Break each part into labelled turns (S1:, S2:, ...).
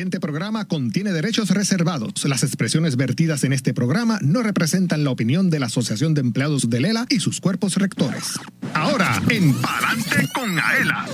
S1: siguiente programa contiene derechos reservados. Las expresiones vertidas en este programa no representan la opinión de la Asociación de Empleados de Lela y sus cuerpos rectores. Ahora, en Palante con Aela.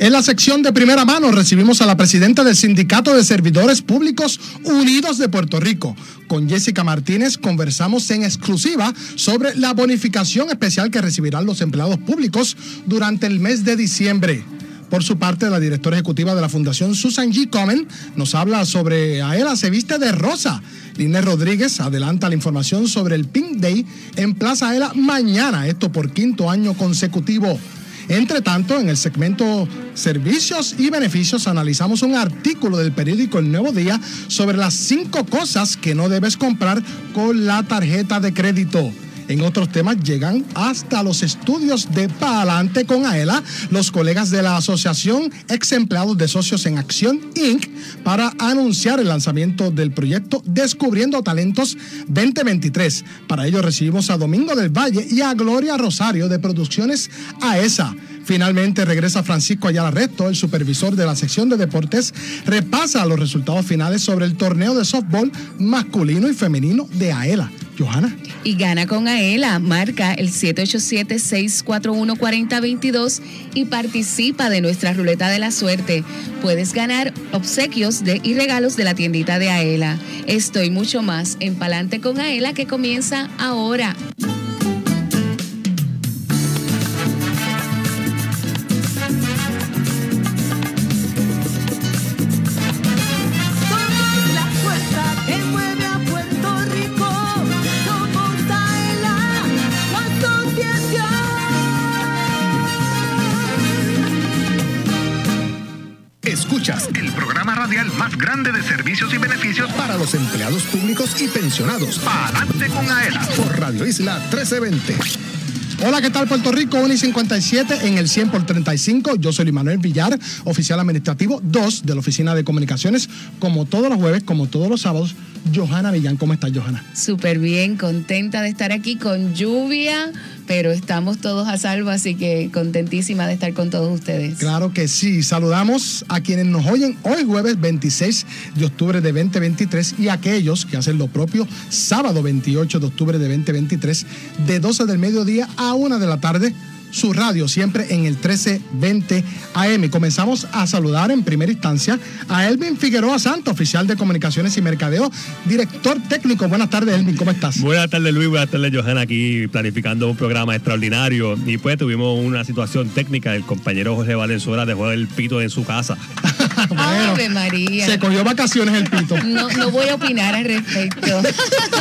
S2: En la sección de primera mano recibimos a la presidenta del Sindicato de Servidores Públicos Unidos de Puerto Rico. Con Jessica Martínez conversamos en exclusiva sobre la bonificación especial que recibirán los empleados públicos durante el mes de diciembre. Por su parte, la directora ejecutiva de la Fundación Susan G. Comen nos habla sobre Aela se viste de rosa. Liné Rodríguez adelanta la información sobre el Pink Day en Plaza Aela mañana, esto por quinto año consecutivo. Entre tanto, en el segmento Servicios y Beneficios analizamos un artículo del periódico El Nuevo Día sobre las cinco cosas que no debes comprar con la tarjeta de crédito. En otros temas llegan hasta los estudios de Pa'alante con AELA, los colegas de la Asociación Ex Empleados de Socios en Acción Inc. para anunciar el lanzamiento del proyecto Descubriendo Talentos 2023. Para ello recibimos a Domingo del Valle y a Gloria Rosario de Producciones AESA. Finalmente regresa Francisco Ayala Resto, el supervisor de la sección de deportes, repasa los resultados finales sobre el torneo de softball masculino y femenino de AELA. Johanna.
S3: Y gana con Aela, marca el 787-641-4022 y participa de nuestra ruleta de la suerte. Puedes ganar obsequios de, y regalos de la tiendita de Aela. Estoy mucho más en Palante con Aela que comienza ahora.
S1: Más grande de servicios y beneficios para los empleados públicos y pensionados. Palante con Aela por Radio Isla 1320.
S2: Hola, ¿qué tal Puerto Rico? 1 y 57 en el 100 por 35. Yo soy Manuel Villar, oficial administrativo 2 de la Oficina de Comunicaciones. Como todos los jueves, como todos los sábados, Johanna Villán. ¿Cómo estás, Johanna?
S3: Súper bien, contenta de estar aquí con lluvia, pero estamos todos a salvo, así que contentísima de estar con todos ustedes.
S2: Claro que sí. Saludamos a quienes nos oyen hoy jueves 26 de octubre de 2023 y a aquellos que hacen lo propio sábado 28 de octubre de 2023 de 12 del mediodía a 1 de la tarde. Su radio siempre en el 1320 AM. Comenzamos a saludar en primera instancia a Elvin Figueroa Santo, oficial de Comunicaciones y Mercadeo, director técnico. Buenas tardes, Elvin, ¿cómo estás?
S4: Buenas tardes Luis, buenas tardes Johanna, aquí planificando un programa extraordinario y pues tuvimos una situación técnica, el compañero José Valenzuela dejó el pito en su casa.
S3: Ave María.
S2: Se cogió vacaciones el pito.
S3: No, no voy a opinar al respecto.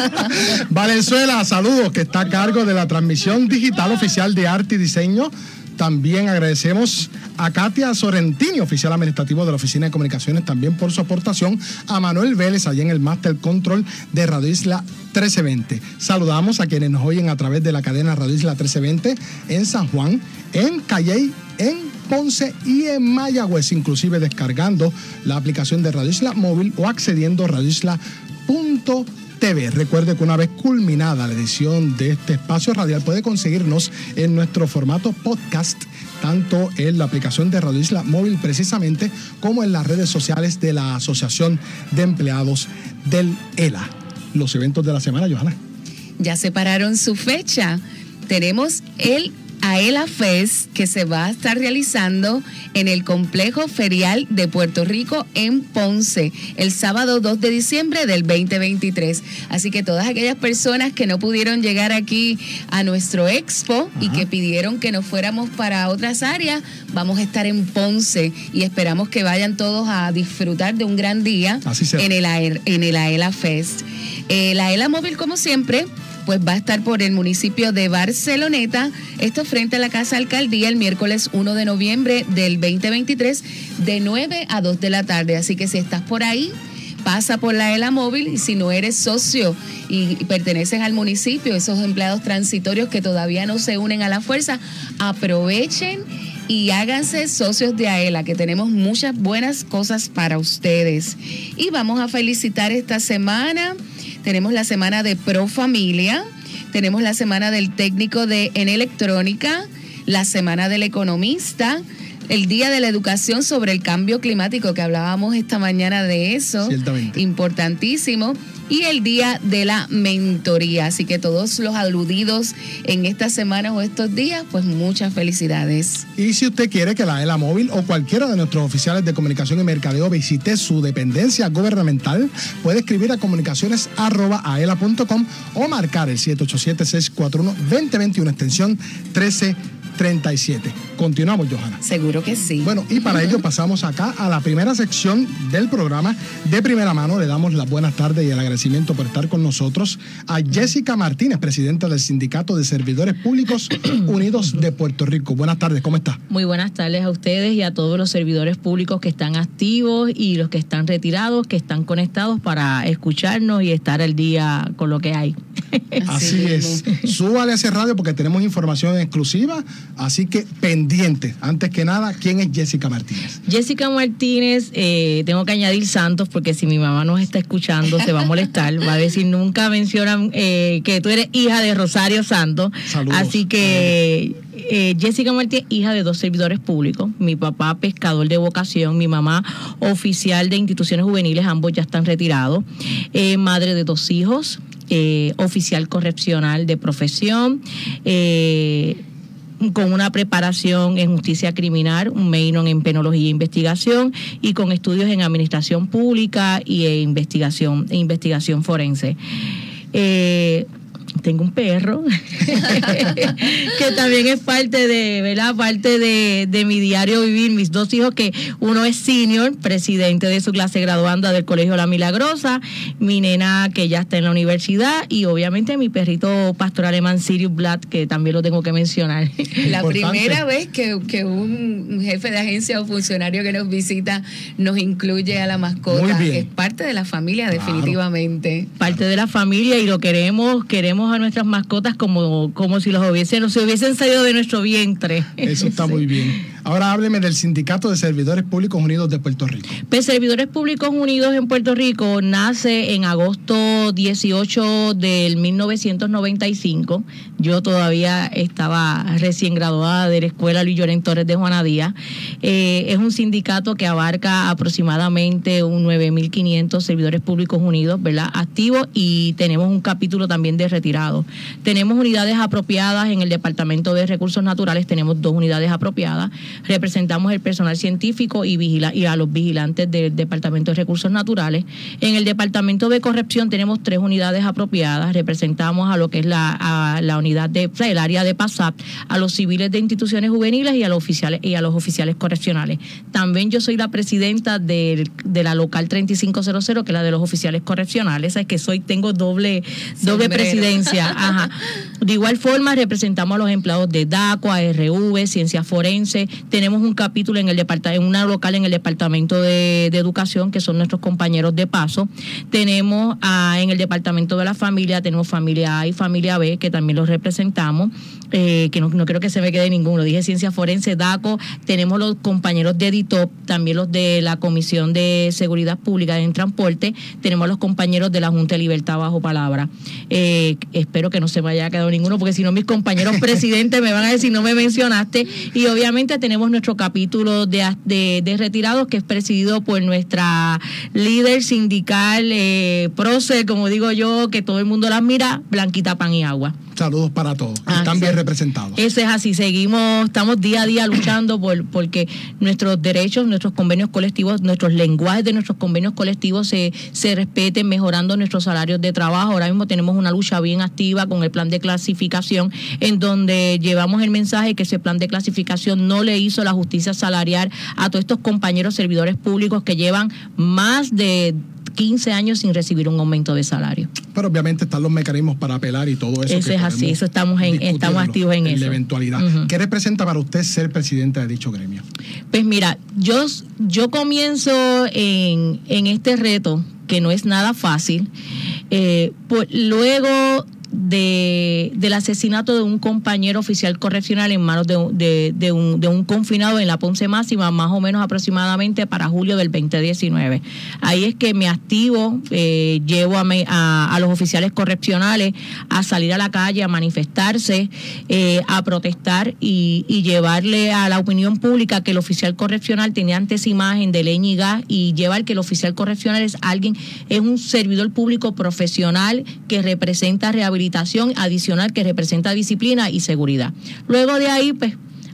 S2: Valenzuela, saludos, que está a cargo de la transmisión digital oficial de arte y diseño. También agradecemos a Katia Sorrentini, oficial administrativo de la Oficina de Comunicaciones, también por su aportación. A Manuel Vélez, allá en el Master Control de Radio Isla 1320. Saludamos a quienes nos oyen a través de la cadena Radio Isla 1320 en San Juan, en Calley, en Ponce y en Mayagüez, inclusive descargando la aplicación de Radio Isla Móvil o accediendo a radioisla.tv. Recuerde que una vez culminada la edición de este espacio radial puede conseguirnos en nuestro formato podcast, tanto en la aplicación de Radio Isla Móvil precisamente como en las redes sociales de la Asociación de Empleados del ELA. Los eventos de la semana, Johanna.
S3: Ya separaron su fecha. Tenemos el AELA Fest que se va a estar realizando en el complejo ferial de Puerto Rico en Ponce el sábado 2 de diciembre del 2023. Así que todas aquellas personas que no pudieron llegar aquí a nuestro expo y que pidieron que nos fuéramos para otras áreas, vamos a estar en Ponce y esperamos que vayan todos a disfrutar de un gran día
S2: Así
S3: en el, AER en el AELA Fest. Eh, la AELA Móvil, como siempre, pues va a estar por el municipio de Barceloneta, esto frente a la Casa Alcaldía el miércoles 1 de noviembre del 2023 de 9 a 2 de la tarde. Así que si estás por ahí, pasa por la ELA móvil y si no eres socio y perteneces al municipio, esos empleados transitorios que todavía no se unen a la fuerza, aprovechen y háganse socios de AELA, que tenemos muchas buenas cosas para ustedes. Y vamos a felicitar esta semana. Tenemos la semana de Pro Familia, tenemos la semana del técnico de en electrónica, la semana del economista, el Día de la Educación sobre el Cambio Climático, que hablábamos esta mañana de eso.
S2: Ciertamente.
S3: Importantísimo. Y el Día de la Mentoría. Así que todos los aludidos en estas semanas o estos días, pues muchas felicidades.
S2: Y si usted quiere que la ELA Móvil o cualquiera de nuestros oficiales de comunicación y mercadeo visite su dependencia gubernamental, puede escribir a comunicaciones.aela.com o marcar el 787-641-2021, extensión 1337. Continuamos, Johanna.
S3: Seguro que sí.
S2: Bueno, y para ello pasamos acá a la primera sección del programa. De primera mano le damos las buenas tardes y el agradecimiento por estar con nosotros a Jessica Martínez, presidenta del Sindicato de Servidores Públicos Unidos de Puerto Rico. Buenas tardes, ¿cómo está?
S5: Muy buenas tardes a ustedes y a todos los servidores públicos que están activos y los que están retirados, que están conectados para escucharnos y estar al día con lo que hay.
S2: Así,
S3: Así
S2: es. Súbale a ese radio porque tenemos información exclusiva, así que pendiente. Antes que nada, ¿quién es Jessica Martínez?
S5: Jessica Martínez, eh, tengo que añadir Santos porque si mi mamá nos está escuchando se va a molestar, va a decir nunca mencionan eh, que tú eres hija de Rosario Santos.
S2: Saludos.
S5: Así que eh, Jessica Martínez, hija de dos servidores públicos, mi papá pescador de vocación, mi mamá oficial de instituciones juveniles, ambos ya están retirados, Eh, madre de dos hijos, eh, oficial correccional de profesión. Con una preparación en justicia criminal, un en penología e investigación y con estudios en administración pública y e investigación, investigación forense. Eh, tengo un perro que también es parte de, ¿verdad? Parte de, de mi diario vivir. Mis dos hijos, que uno es senior, presidente de su clase graduanda del Colegio La Milagrosa, mi nena que ya está en la universidad y obviamente mi perrito pastor alemán Sirius Blatt, que también lo tengo que mencionar.
S3: La
S2: Importante.
S3: primera vez que, que un jefe de agencia o funcionario que nos visita nos incluye a la mascota.
S2: Muy bien.
S3: Es parte de la familia,
S2: Claro.
S3: definitivamente.
S5: parte de la familia y lo queremos, queremos a nuestras mascotas como, como si los hubiesen, se hubiesen salido de nuestro vientre.
S2: Eso está muy bien. Ahora hábleme del Sindicato de Servidores Públicos Unidos de Puerto Rico.
S5: Pues Servidores Públicos Unidos en Puerto Rico nace en agosto 18 del 1995. Yo todavía estaba recién graduada de la Escuela Luis Llorén Torres de Juana Díaz. Eh, es un sindicato que abarca aproximadamente un 9.500 servidores públicos unidos, ¿verdad? Activos y tenemos un capítulo también de retirados. Tenemos unidades apropiadas en el Departamento de Recursos Naturales, tenemos dos unidades apropiadas. Representamos el personal científico y, vigila y a los vigilantes del Departamento de Recursos Naturales. En el Departamento de Corrección tenemos tres unidades apropiadas. Representamos a lo que es la, a la unidad de el área de PASAP, a los civiles de instituciones juveniles y a los oficiales y a los oficiales correccionales. También yo soy la presidenta del- de, la local 3500, que es la de los oficiales correccionales. Es que soy tengo doble doble
S3: Sombrero.
S5: presidencia. Ajá. De igual forma representamos a los empleados de DACO, ARV, Ciencias Forense. Tenemos un capítulo en el departamento, en una local en el departamento de, de educación que son nuestros compañeros de paso. Tenemos ah, en el departamento de la familia tenemos familia A y familia B que también los representamos. eh, que no, no creo que se me quede ninguno. Dije Ciencias Forense, DACO. Tenemos los compañeros de EDITOP, también los de la Comisión de Seguridad Pública en Transporte. Tenemos los compañeros de la Junta de Libertad bajo palabra. Eh, espero que no se me haya quedado ninguno, porque si no, mis compañeros presidentes me van a decir no me mencionaste. Y obviamente tenemos nuestro capítulo de, de, retirados, que es presidido por nuestra líder sindical, eh, como digo yo, que todo el mundo las mira, Blanquita Pan y Agua.
S2: Saludos para todos.
S5: Ah,
S2: Están bien representados.
S5: Eso es así, seguimos, estamos día a día luchando por porque nuestros derechos, nuestros convenios colectivos, nuestros lenguajes de nuestros convenios colectivos se, se respeten, mejorando nuestros salarios de trabajo. Ahora mismo tenemos una lucha bien activa con el plan de clasificación, en donde llevamos el mensaje que ese plan de clasificación no le hizo la justicia salarial a todos estos compañeros servidores públicos que llevan más de 15 años sin recibir un aumento de salario.
S2: Pero obviamente están los mecanismos para apelar y todo eso.
S5: Eso
S2: que
S5: es así, eso estamos en- estamos activos en
S2: La
S5: eso.
S2: eventualidad.
S5: Ujú.
S2: ¿Qué representa para usted ser presidente de dicho gremio?
S5: Pues mira, yo, yo comienzo en, en este reto, que no es nada fácil. eh, luego de, del asesinato de un compañero oficial correccional en manos de, de- de un, de un confinado en la Ponce Máxima, más o menos aproximadamente para julio del 2019. Ahí es que me activo, eh, llevo a, me- a- a los oficiales correccionales a salir a la calle, a manifestarse, eh, a protestar y, y llevarle a la opinión pública que el oficial correccional tenía antes imagen de leña y gas y llevar que el oficial correccional es alguien, es un servidor público profesional que representa rehabilitación adicional, que representa disciplina y seguridad. Luego de ahí, pues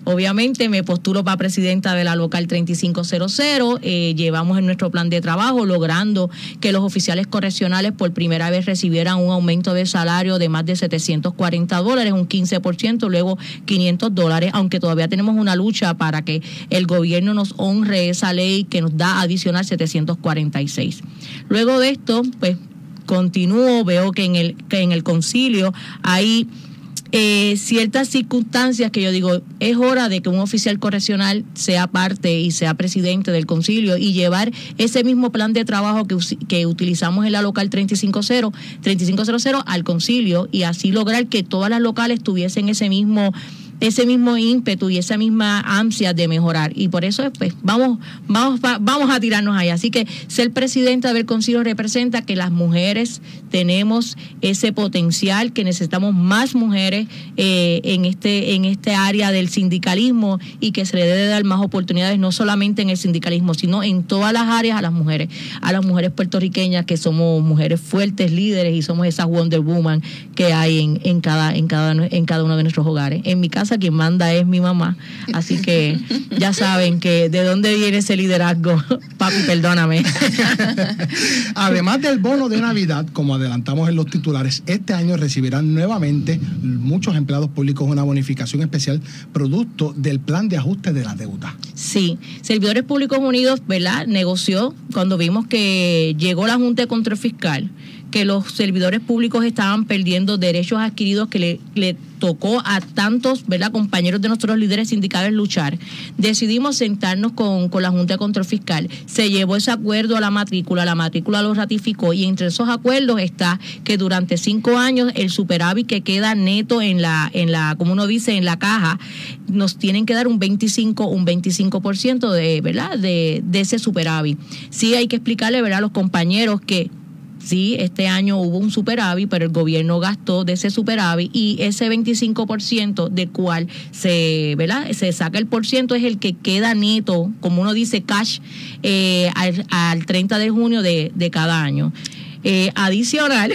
S5: Obviamente me postulo para presidenta de la local 3500. eh, llevamos en nuestro plan de trabajo logrando que los oficiales correccionales por primera vez recibieran un aumento de salario de más de 740 dólares, un 15%, luego 500 dólares, aunque todavía tenemos una lucha para que el gobierno nos honre esa ley que nos da adicional 746. Luego de esto, pues continúo, veo que en el, que en el concilio hay eh, ciertas circunstancias que yo digo, es hora de que un oficial correccional sea parte y sea presidente del concilio y llevar ese mismo plan de trabajo que, que utilizamos en la local 350, 3500 al concilio y así lograr que todas las locales tuviesen ese mismo ese mismo ímpetu y esa misma ansia de mejorar. Y por eso pues vamos vamos va- vamos a tirarnos ahí. Así que ser presidenta del concilio representa que las mujeres tenemos ese potencial que necesitamos más mujeres eh, en este en este área del sindicalismo y que se le debe dar más oportunidades no solamente en el sindicalismo sino en todas las áreas a las mujeres a las mujeres puertorriqueñas que somos mujeres fuertes líderes y somos esas Wonder Woman que hay en, en cada en cada en cada uno de nuestros hogares. En mi casa quien manda es mi mamá así que ya saben que de dónde viene ese liderazgo papi perdóname
S2: Además del bono de Navidad, como adelantamos en los titulares, este año recibirán nuevamente muchos empleados públicos una bonificación especial producto del plan de ajuste de la deuda.
S5: Sí, Servidores Públicos Unidos, ¿verdad? Negoció cuando vimos que llegó la Junta de Control Fiscal, que los servidores públicos estaban perdiendo derechos adquiridos que le, le tocó a tantos, ¿verdad? Compañeros de nuestros líderes sindicales luchar. Decidimos sentarnos con, con la Junta de Control Fiscal. Se llevó ese acuerdo a la matrícula, la matrícula lo ratificó y entre esos acuerdos está que durante cinco años el superávit que queda neto en la, en la, como uno dice, en la caja, nos tienen que dar un 25, un 25% de, ¿verdad? De, de ese superávit. Sí hay que explicarle, ¿verdad? A los compañeros que Sí, este año hubo un superávit, pero el gobierno gastó de ese superávit y ese 25% del cual se, ¿verdad? se saca el por ciento es el que queda neto, como uno dice, cash, eh, al, al 30 de junio de, de cada año. Eh, adicional.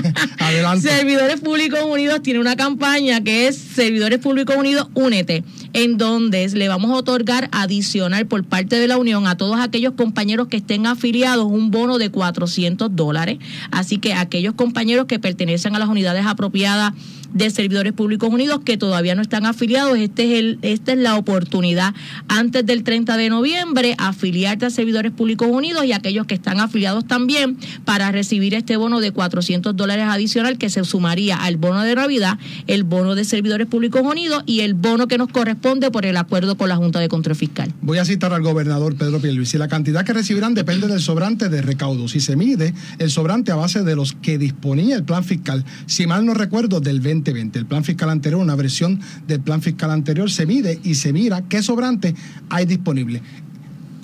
S5: Servidores Públicos Unidos tiene una campaña que es Servidores Públicos Unidos Únete, en donde le vamos a otorgar adicional por parte de la Unión a todos aquellos compañeros que estén afiliados un bono de 400 dólares. Así que aquellos compañeros que pertenecen a las unidades apropiadas de Servidores Públicos Unidos que todavía no están afiliados, este es el, esta es la oportunidad antes del 30 de noviembre afiliarte a Servidores Públicos Unidos y aquellos que están afiliados también para recibir este bono de 400 dólares adicional que se sumaría al bono de Navidad, el bono de Servidores Públicos Unidos y el bono que nos corresponde por el acuerdo con la Junta de Control Fiscal.
S2: Voy a citar al gobernador Pedro Pierluisi. La cantidad que recibirán depende del sobrante de recaudo. Si se mide el sobrante a base de los que disponía el plan fiscal, si mal no recuerdo, del 2020. El plan fiscal anterior, una versión del plan fiscal anterior, se mide y se mira qué sobrante hay disponible.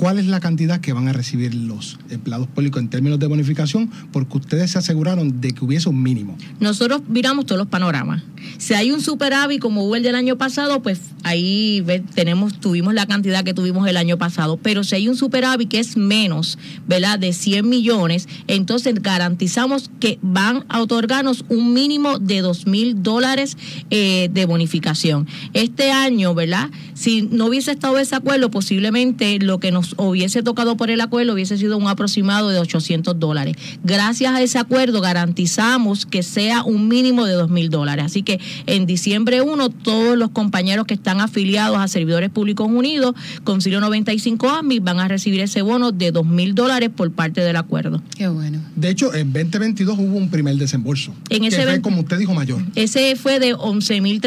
S2: ¿Cuál es la cantidad que van a recibir los empleados públicos en términos de bonificación? Porque ustedes se aseguraron de que hubiese un mínimo.
S5: Nosotros miramos todos los panoramas. Si hay un superávit como hubo el del año pasado, pues ahí tenemos, tuvimos la cantidad que tuvimos el año pasado. Pero si hay un superávit que es menos, ¿verdad? De 100 millones, entonces garantizamos que van a otorgarnos un mínimo de 2 mil dólares eh, de bonificación. Este año, ¿verdad? Si no hubiese estado ese acuerdo, posiblemente lo que nos hubiese tocado por el acuerdo hubiese sido un aproximado de 800 dólares. Gracias a ese acuerdo garantizamos que sea un mínimo de 2 mil dólares. Así que en diciembre 1, todos los compañeros que están afiliados a Servidores Públicos Unidos, Concilio 95 AMI, van a recibir ese bono de 2 mil dólares por parte del acuerdo.
S3: Qué bueno.
S2: De hecho, en 2022 hubo un primer desembolso.
S5: En
S2: que
S5: ese
S2: fue, como usted dijo, mayor.
S5: Ese fue de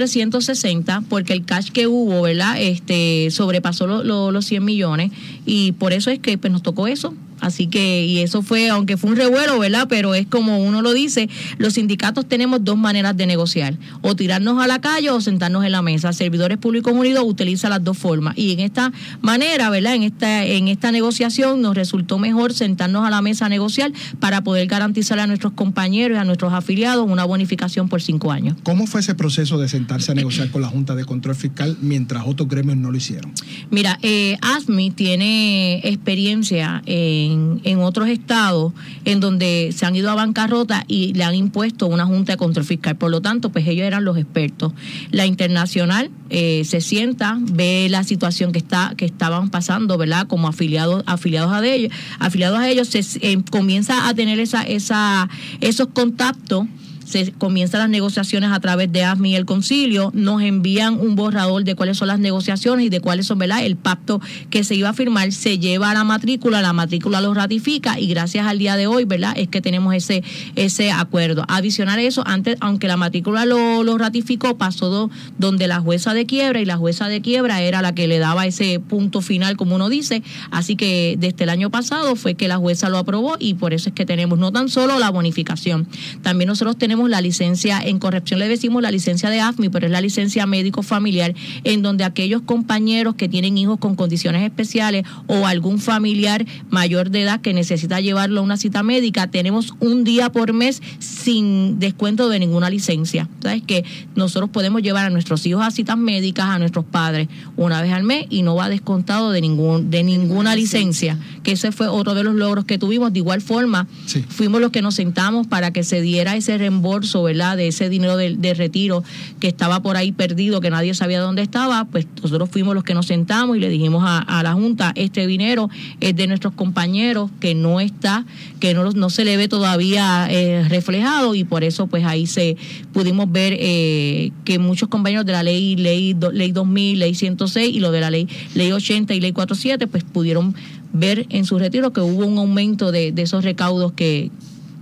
S5: 11.360 porque el cash que hubo, ¿verdad? Este sobrepasó lo- lo- los 100 millones y por eso es que pues, nos tocó eso. Así que, y eso fue, aunque fue un revuelo, ¿verdad? Pero es como uno lo dice, los sindicatos tenemos dos maneras de negociar, o tirarnos a la calle o sentarnos en la mesa. Servidores Públicos Unidos utiliza las dos formas. Y en esta manera, ¿verdad? En esta, en esta negociación nos resultó mejor sentarnos a la mesa a negociar para poder garantizar a nuestros compañeros y a nuestros afiliados una bonificación por cinco años.
S2: ¿Cómo fue ese proceso de sentarse a negociar con la Junta de Control Fiscal mientras otros gremios no lo hicieron?
S5: Mira, eh, ASMI tiene experiencia en, en otros estados en donde se han ido a bancarrota y le han impuesto una junta de control fiscal. Por lo tanto, pues ellos eran los expertos. La internacional eh, se sienta, ve la situación que está que estaban pasando, ¿verdad? Como afiliados afiliados a ellos, afiliados a ellos, se eh, comienza a tener esa esa esos contactos se comienzan las negociaciones a través de ASMI y el concilio, nos envían un borrador de cuáles son las negociaciones y de cuáles son, ¿verdad? El pacto que se iba a firmar se lleva a la matrícula, la matrícula lo ratifica y gracias al día de hoy, ¿verdad? Es que tenemos ese, ese acuerdo. Adicional a eso, antes, aunque la matrícula lo, lo ratificó, pasó do- donde la jueza de quiebra y la jueza de quiebra era la que le daba ese punto final, como uno dice. Así que desde el año pasado fue que la jueza lo aprobó y por eso es que tenemos no tan solo la bonificación, también nosotros tenemos la licencia, en corrección le decimos la licencia de AFMI, pero es la licencia médico familiar, en donde aquellos compañeros que tienen hijos con condiciones especiales o algún familiar mayor de edad que necesita llevarlo a una cita médica, tenemos un día por mes sin descuento de ninguna licencia. ¿Sabes? Que nosotros podemos llevar a nuestros hijos a citas médicas, a nuestros padres, una vez al mes y no va descontado de ningún de ninguna licencia. Que ese fue otro de los logros que tuvimos. De igual forma,
S2: Sí.
S5: fuimos los que nos sentamos para que se diera ese reembolso, ¿verdad? De ese dinero de, de retiro que estaba por ahí perdido, que nadie sabía dónde estaba. Pues nosotros fuimos los que nos sentamos y le dijimos a, la Junta, este dinero es de nuestros compañeros que no está, que no, no se le ve todavía eh, reflejado y por eso pues ahí se pudimos ver eh, que muchos compañeros de la ley, ley, do- ley 2000, ley 106 y lo de la ley, ley 80 y ley 47 pues pudieron ver en su retiro que hubo un aumento de esos recaudos que,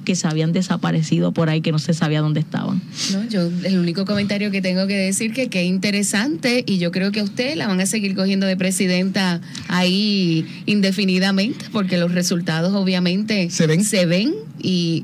S5: que se habían desaparecido por ahí, que no se sabía dónde estaban.
S3: No, yo el único comentario que tengo que decir que qué interesante y yo creo que a usted la van a seguir cogiendo de presidenta ahí indefinidamente porque los resultados obviamente
S2: ¿Se ven?
S3: se ven y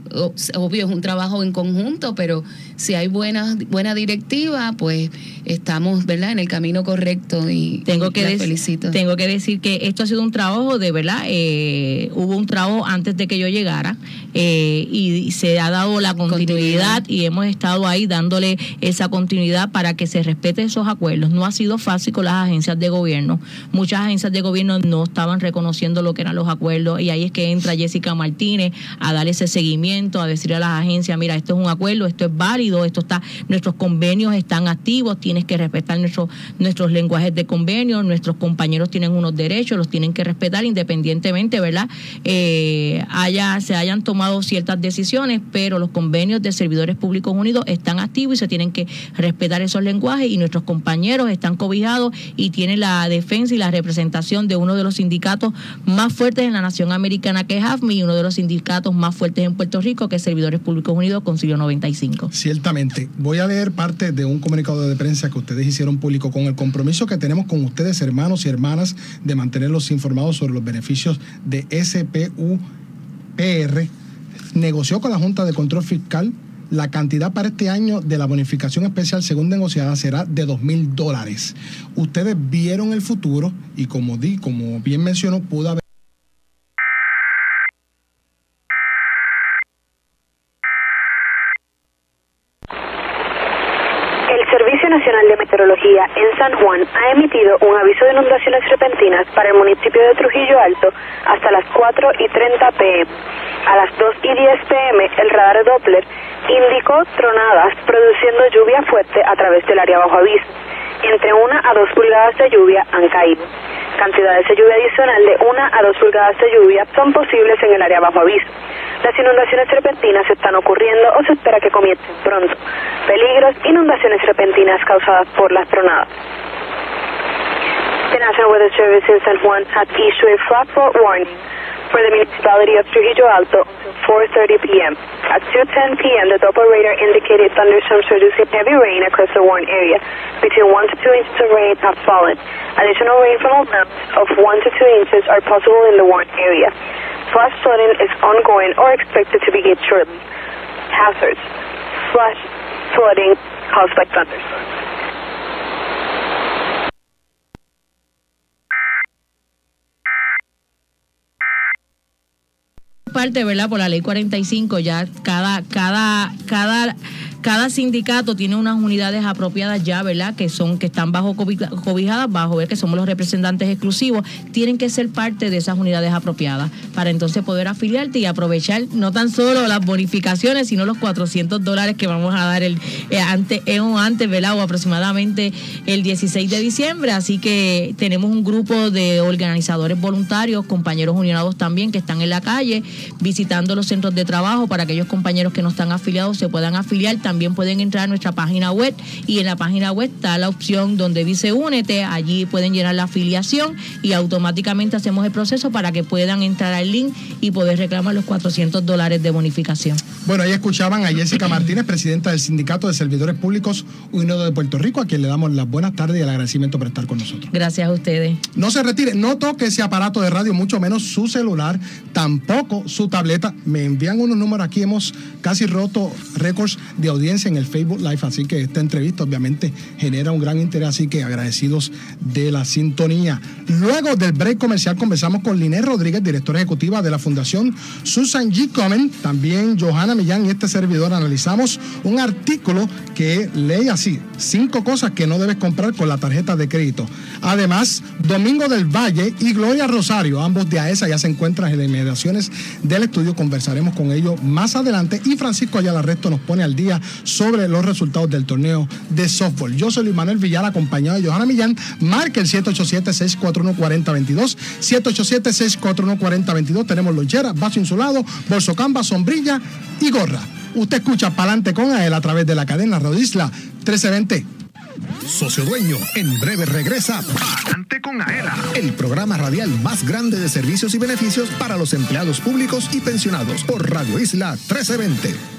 S3: obvio es un trabajo en conjunto, pero si hay buena buena directiva, pues estamos, ¿verdad?, en el camino correcto y
S5: Tengo que,
S3: felicito.
S5: tengo que decir que esto ha sido un trabajo de verdad. eh, hubo un trabajo antes de que yo llegara eh, y se ha dado la continuidad,
S3: Continuidad.
S5: y hemos estado ahí dándole esa continuidad para que se respete esos acuerdos. No ha sido fácil con las agencias de gobierno. Muchas agencias de gobierno no estaban reconociendo lo que eran los acuerdos y ahí es que entra Jessica Martínez a dar ese seguimiento, a decirle a las agencias, mira, esto es un acuerdo, esto es válido, esto está, nuestros convenios están activos, tienes que respetar nuestros nuestros lenguajes de convenio, nuestros compañeros tienen unos derechos, los tienen que respetar independientemente, ¿verdad? Eh, haya, se hayan tomado ciertas decisiones, pero los convenios de servidores públicos unidos están activos y se tienen que respetar esos lenguajes y nuestros compañeros están cobijados y tienen la defensa y la representación de uno de los sindicatos más fuertes en la nación americana que es AFMI y uno de los sindicatos más fuertes en Puerto Rico que es Servidores Públicos Unidos, Concilio 95.
S2: Ciertamente. Voy a leer parte de un comunicado de prensa que ustedes hicieron público con el compromiso que tenemos con ustedes, hermanos y hermanas, de mantenerlos informados sobre los beneficios de SPUPR. Negoció con la Junta de Control Fiscal. La cantidad para este año de la bonificación especial según negociada será de dos mil dólares. Ustedes vieron el futuro y como di, como bien mencionó, pudo haber
S6: El Servicio Nacional de Meteorología en San Juan ha emitido un aviso de inundaciones repentinas para el municipio de Trujillo Alto hasta las 4 y 30 pm. A las 2 y 10 pm, el radar Doppler indicó tronadas produciendo lluvia fuerte a través del área bajo aviso. Entre 1 a 2 pulgadas de lluvia han caído. Cantidades de lluvia adicional de 1 a 2 pulgadas de lluvia son posibles en el área bajo aviso. Las inundaciones repentinas están ocurriendo o se espera que comiencen pronto. Peligros, inundaciones repentinas causadas por las tronadas. The National Weather Service in San Juan has issued a flat warning for the municipality of Trujillo Alto 4.30 p.m. At 2.10 p.m., the Doppler radar indicated thunderstorms producing heavy rain across the warned area. Between 1 to 2 inches of rain have fallen. Additional rainfall amounts of 1 to 2 inches are possible in the warned area. Flash flooding is ongoing or expected to begin shortly. Hazards. Flash flooding caused by thunderstorms.
S5: Parte, ¿verdad? Por la ley 45 ya cada cada cada cada sindicato tiene unas unidades apropiadas ya, ¿verdad? Que son que están bajo cobi- cobijadas bajo ver que somos los representantes exclusivos, tienen que ser parte de esas unidades apropiadas para entonces poder afiliarte y aprovechar no tan solo las bonificaciones, sino los 400 dólares que vamos a dar el eh, antes eh, antes, ¿verdad? O aproximadamente el 16 de diciembre, así que tenemos un grupo de organizadores voluntarios, compañeros unionados también que están en la calle visitando los centros de trabajo para aquellos compañeros que no están afiliados se puedan afiliar. También pueden entrar a nuestra página web y en la página web está la opción donde dice únete. Allí pueden llenar la afiliación y automáticamente hacemos el proceso para que puedan entrar al link y poder reclamar los 400 dólares de bonificación.
S2: Bueno, ahí escuchaban a Jessica Martínez, presidenta del Sindicato de Servidores Públicos Unidos de Puerto Rico, a quien le damos las buenas tardes y el agradecimiento por estar con nosotros.
S5: Gracias a ustedes.
S2: No se retire, no toque ese aparato de radio, mucho menos su celular, tampoco su tableta. Me envían unos números aquí, hemos casi roto récords de audiencia en el Facebook Live, así que esta entrevista obviamente genera un gran interés, así que agradecidos de la sintonía. Luego del break comercial conversamos con Liné Rodríguez, directora ejecutiva de la Fundación Susan G. Comen, también Johanna Millán y este servidor analizamos un artículo que lee así, cinco cosas que no debes comprar con la tarjeta de crédito. Además, Domingo del Valle y Gloria Rosario, ambos de AESA, ya se encuentran en las inmediaciones del estudio. Conversaremos con ellos más adelante. Y Francisco Ayala Resto nos pone al día sobre los resultados del torneo de softball. Yo soy Luis Manuel Villar, acompañado de Johanna Millán. Marque el 787-641-4022. 787-641-4022. Tenemos lonchera, vaso insulado, bolso camba, sombrilla y gorra. Usted escucha Palante con AEL a través de la cadena Radio Isla 1320.
S1: Socio Dueño, en breve regresa Adelante con Aela, el programa radial más grande de servicios y beneficios para los empleados públicos y pensionados por Radio Isla 1320.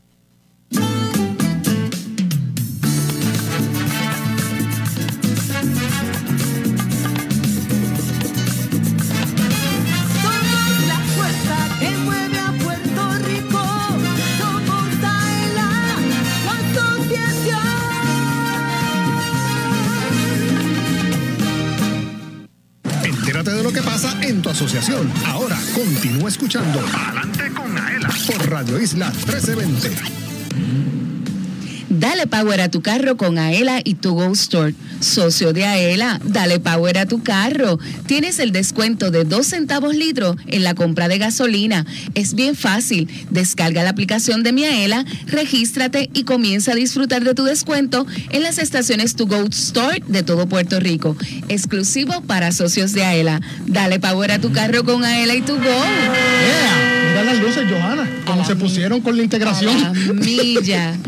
S1: Asociación. Ahora continúa escuchando Adelante con Aela por Radio Isla 1320.
S3: Dale power a tu carro con Aela y tu Go Store. Socio de Aela, dale power a tu carro. Tienes el descuento de 2 centavos litro en la compra de gasolina. Es bien fácil. Descarga la aplicación de mi Aela, regístrate y comienza a disfrutar de tu descuento en las estaciones Tu Go Store de todo Puerto Rico. Exclusivo para socios de Aela. Dale power a tu carro con Aela y tu Go.
S2: Las luces, Johanna, como se pusieron con la integración.
S3: A la milla.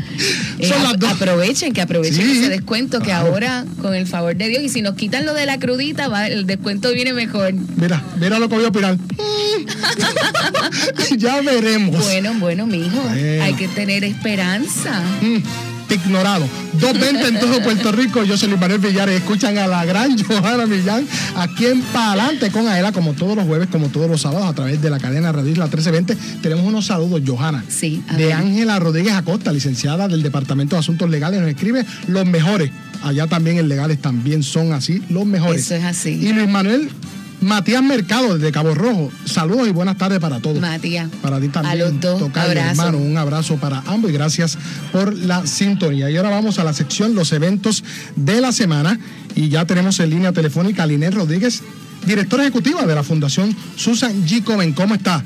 S3: Eh,
S2: Son las
S3: ap-
S2: dos.
S3: aprovechen, que aprovechen
S2: Sí.
S3: ese descuento que ahora, con el favor de Dios, y si nos quitan lo de la crudita, va, el descuento viene mejor.
S2: Mira, mira lo que voy a opinar. ya veremos.
S3: Bueno, bueno, mijo,
S2: Bueno.
S3: hay que tener esperanza.
S2: Mm, ignorado. 220 en todo Puerto Rico. Yo soy Luis Manuel Villares. Escuchan a la gran Johanna Millán aquí en Palante con Aela, como todos los jueves, como todos los sábados, a través de la cadena Radio Isla 1320. Tenemos unos saludos, Johanna.
S3: Sí,
S2: De. Ángela Rodríguez Acosta, licenciada del Departamento de Asuntos Legales, nos escribe los mejores. Allá también en legales también son así, los mejores.
S3: Eso es así.
S2: Y Luis Manuel Matías Mercado desde Cabo Rojo. Saludos y buenas tardes para todos.
S3: Matías.
S2: Para ti también.
S3: A los dos,
S2: tocayo,
S3: abrazo.
S2: hermano, un abrazo para ambos y gracias por la sintonía. Y ahora vamos a la sección Los eventos de la semana. Y ya tenemos en línea telefónica a Linet Rodríguez, directora ejecutiva de la Fundación Susan G. Comen. ¿Cómo está?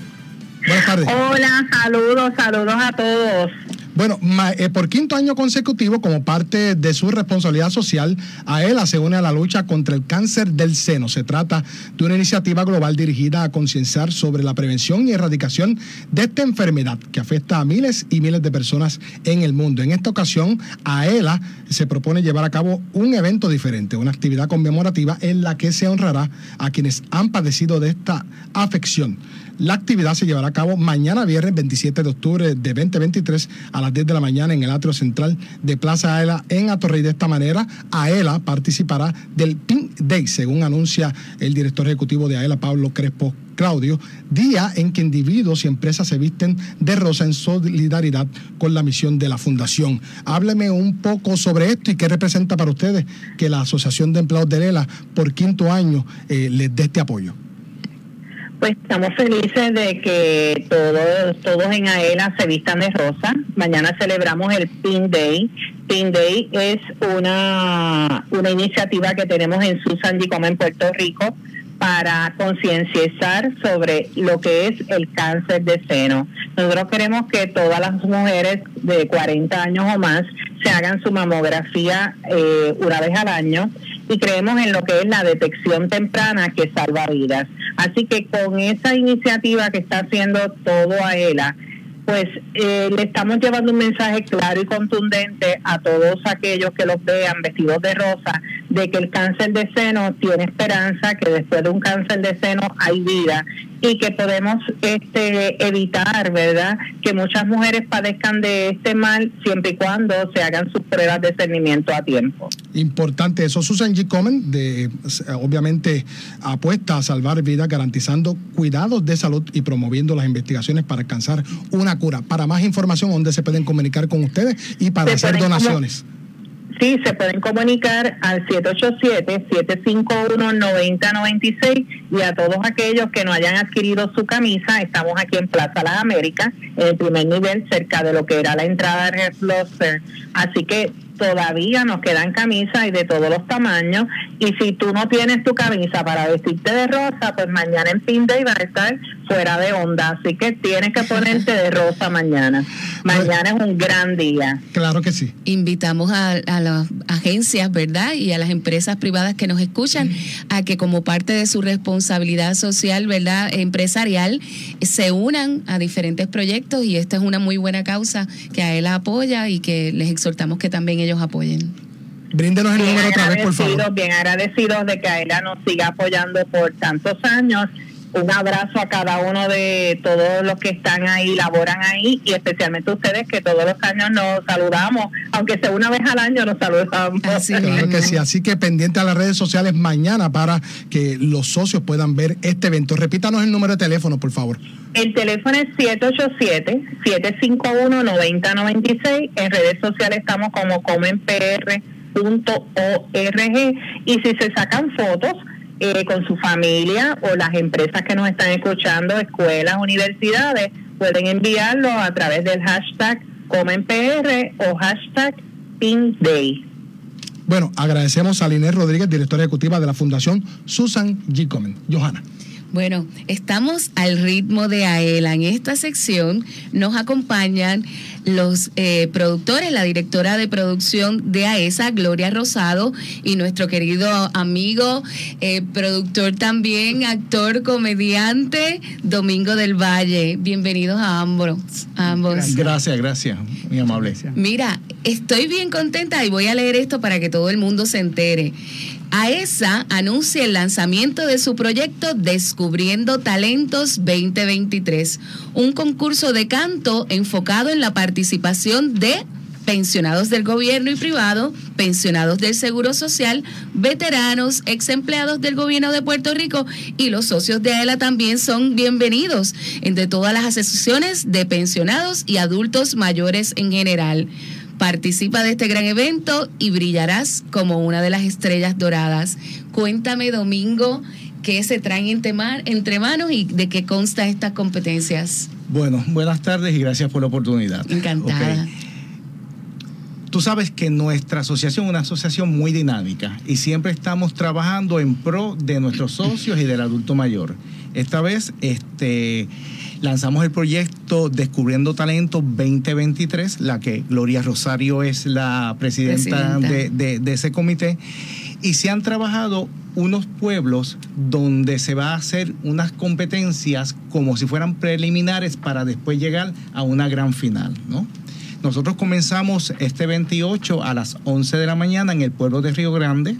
S2: Buenas tardes.
S7: Hola, saludos, saludos a todos.
S2: Bueno, eh, por quinto año consecutivo, como parte de su responsabilidad social, AELA se une a la lucha contra el cáncer del seno. Se trata de una iniciativa global dirigida a concienciar sobre la prevención y erradicación de esta enfermedad que afecta a miles y miles de personas en el mundo. En esta ocasión, AELA se propone llevar a cabo un evento diferente, una actividad conmemorativa en la que se honrará a quienes han padecido de esta afección. La actividad se llevará a cabo mañana viernes 27 de octubre de 2023 a las 10 de la mañana en el atrio central de Plaza Aela en Atorrey. De esta manera, Aela participará del Pink Day, según anuncia el director ejecutivo de Aela, Pablo Crespo Claudio, día en que individuos y empresas se visten de rosa en solidaridad con la misión de la fundación. Hábleme un poco sobre esto y qué representa para ustedes que la Asociación de Empleados de Aela por quinto año eh, les dé este apoyo.
S7: Pues estamos felices de que todos, todos en AELA se vistan de rosa. Mañana celebramos el Pin Day. Pin Day es una, una iniciativa que tenemos en Susan G. Como en Puerto Rico para concienciar sobre lo que es el cáncer de seno. Nosotros queremos que todas las mujeres de 40 años o más se hagan su mamografía eh, una vez al año y creemos en lo que es la detección temprana que salva vidas. Así que con esa iniciativa que está haciendo todo AELA, pues eh, le estamos llevando un mensaje claro y contundente a todos aquellos que los vean vestidos de rosa, de que el cáncer de seno tiene esperanza, que después de un cáncer de seno hay vida y que podemos este evitar, ¿verdad? Que muchas mujeres padezcan de este mal siempre y cuando se hagan sus pruebas de cernimiento a tiempo.
S2: Importante eso. Susan G. Komen, de, obviamente, apuesta a salvar vidas, garantizando cuidados de salud y promoviendo las investigaciones para alcanzar una cura. Para más información, ¿dónde se pueden comunicar con ustedes y para
S7: Se
S2: hacer
S7: como-
S2: donaciones?
S7: Sí, se pueden comunicar al 787-751-9096 y a todos aquellos que no hayan adquirido su camisa, estamos aquí en Plaza Las Américas, en el primer nivel, cerca de lo que era la entrada de Red Lobster. Así que todavía nos quedan camisas y de todos los tamaños. Y si tú no tienes tu camisa para vestirte de rosa, pues mañana en Pin Day vas a estar fuera de onda. Así que tienes que ponerte de rosa mañana. Mañana es un gran día.
S2: Claro que sí.
S3: Invitamos a, a las agencias, ¿verdad? Y a las empresas privadas que nos escuchan a que como parte de su responsabilidad social, ¿verdad? Empresarial, se unan a diferentes proyectos y esta es una muy buena causa que a él apoya y que les exhortamos que también ellos apoyen.
S2: Bríndenos el
S7: bien
S2: número otra vez, por favor.
S7: bien agradecidos de que AELA nos siga apoyando por tantos años. Un abrazo a cada uno de todos los que están ahí, laboran ahí, y especialmente ustedes que todos los años nos saludamos, aunque sea una vez al año nos saludamos.
S2: Claro que sí, así que pendiente a las redes sociales mañana para que los socios puedan ver este evento. Repítanos el número de teléfono, por favor.
S7: El teléfono es 787-751-9096. En redes sociales estamos como comenpr.org. Y si se sacan fotos, eh, con su familia o las empresas que nos están escuchando, escuelas, universidades, pueden enviarlo a través del hashtag ComenPR o hashtag PinDay.
S2: Bueno, agradecemos a Inés Rodríguez, directora ejecutiva de la Fundación Susan G. Comen. Johanna.
S3: Bueno, estamos al ritmo de AELA. En esta sección nos acompañan los eh, productores, la directora de producción de AESA, Gloria Rosado, y nuestro querido amigo, eh, productor también, actor, comediante, Domingo del Valle. Bienvenidos a ambos. a ambos.
S8: Gracias, gracias, muy amable.
S3: Mira, estoy bien contenta y voy a leer esto para que todo el mundo se entere. AESA anuncia el lanzamiento de su proyecto Descubriendo Talentos 2023, un concurso de canto enfocado en la participación de pensionados del gobierno y privado, pensionados del Seguro Social, veteranos, ex empleados del gobierno de Puerto Rico y los socios de AELA también son bienvenidos entre todas las asociaciones de pensionados y adultos mayores en general. Participa de este gran evento y brillarás como una de las estrellas doradas. Cuéntame, Domingo, qué se traen entre, ma- entre manos y de qué consta estas competencias.
S8: Bueno, buenas tardes y gracias por la oportunidad.
S3: Encantada.
S8: Tú sabes que nuestra asociación es una asociación muy dinámica y siempre estamos trabajando en pro de nuestros socios y del adulto mayor. Esta vez este, lanzamos el proyecto Descubriendo Talento 2023, la que Gloria Rosario es la presidenta,
S3: Presidenta.
S8: De, de- de ese comité, y se han trabajado unos pueblos donde se va a hacer unas competencias como si fueran preliminares para después llegar a una gran final, ¿no? Nosotros comenzamos este 28 a las 11 de la mañana en el pueblo de Río Grande,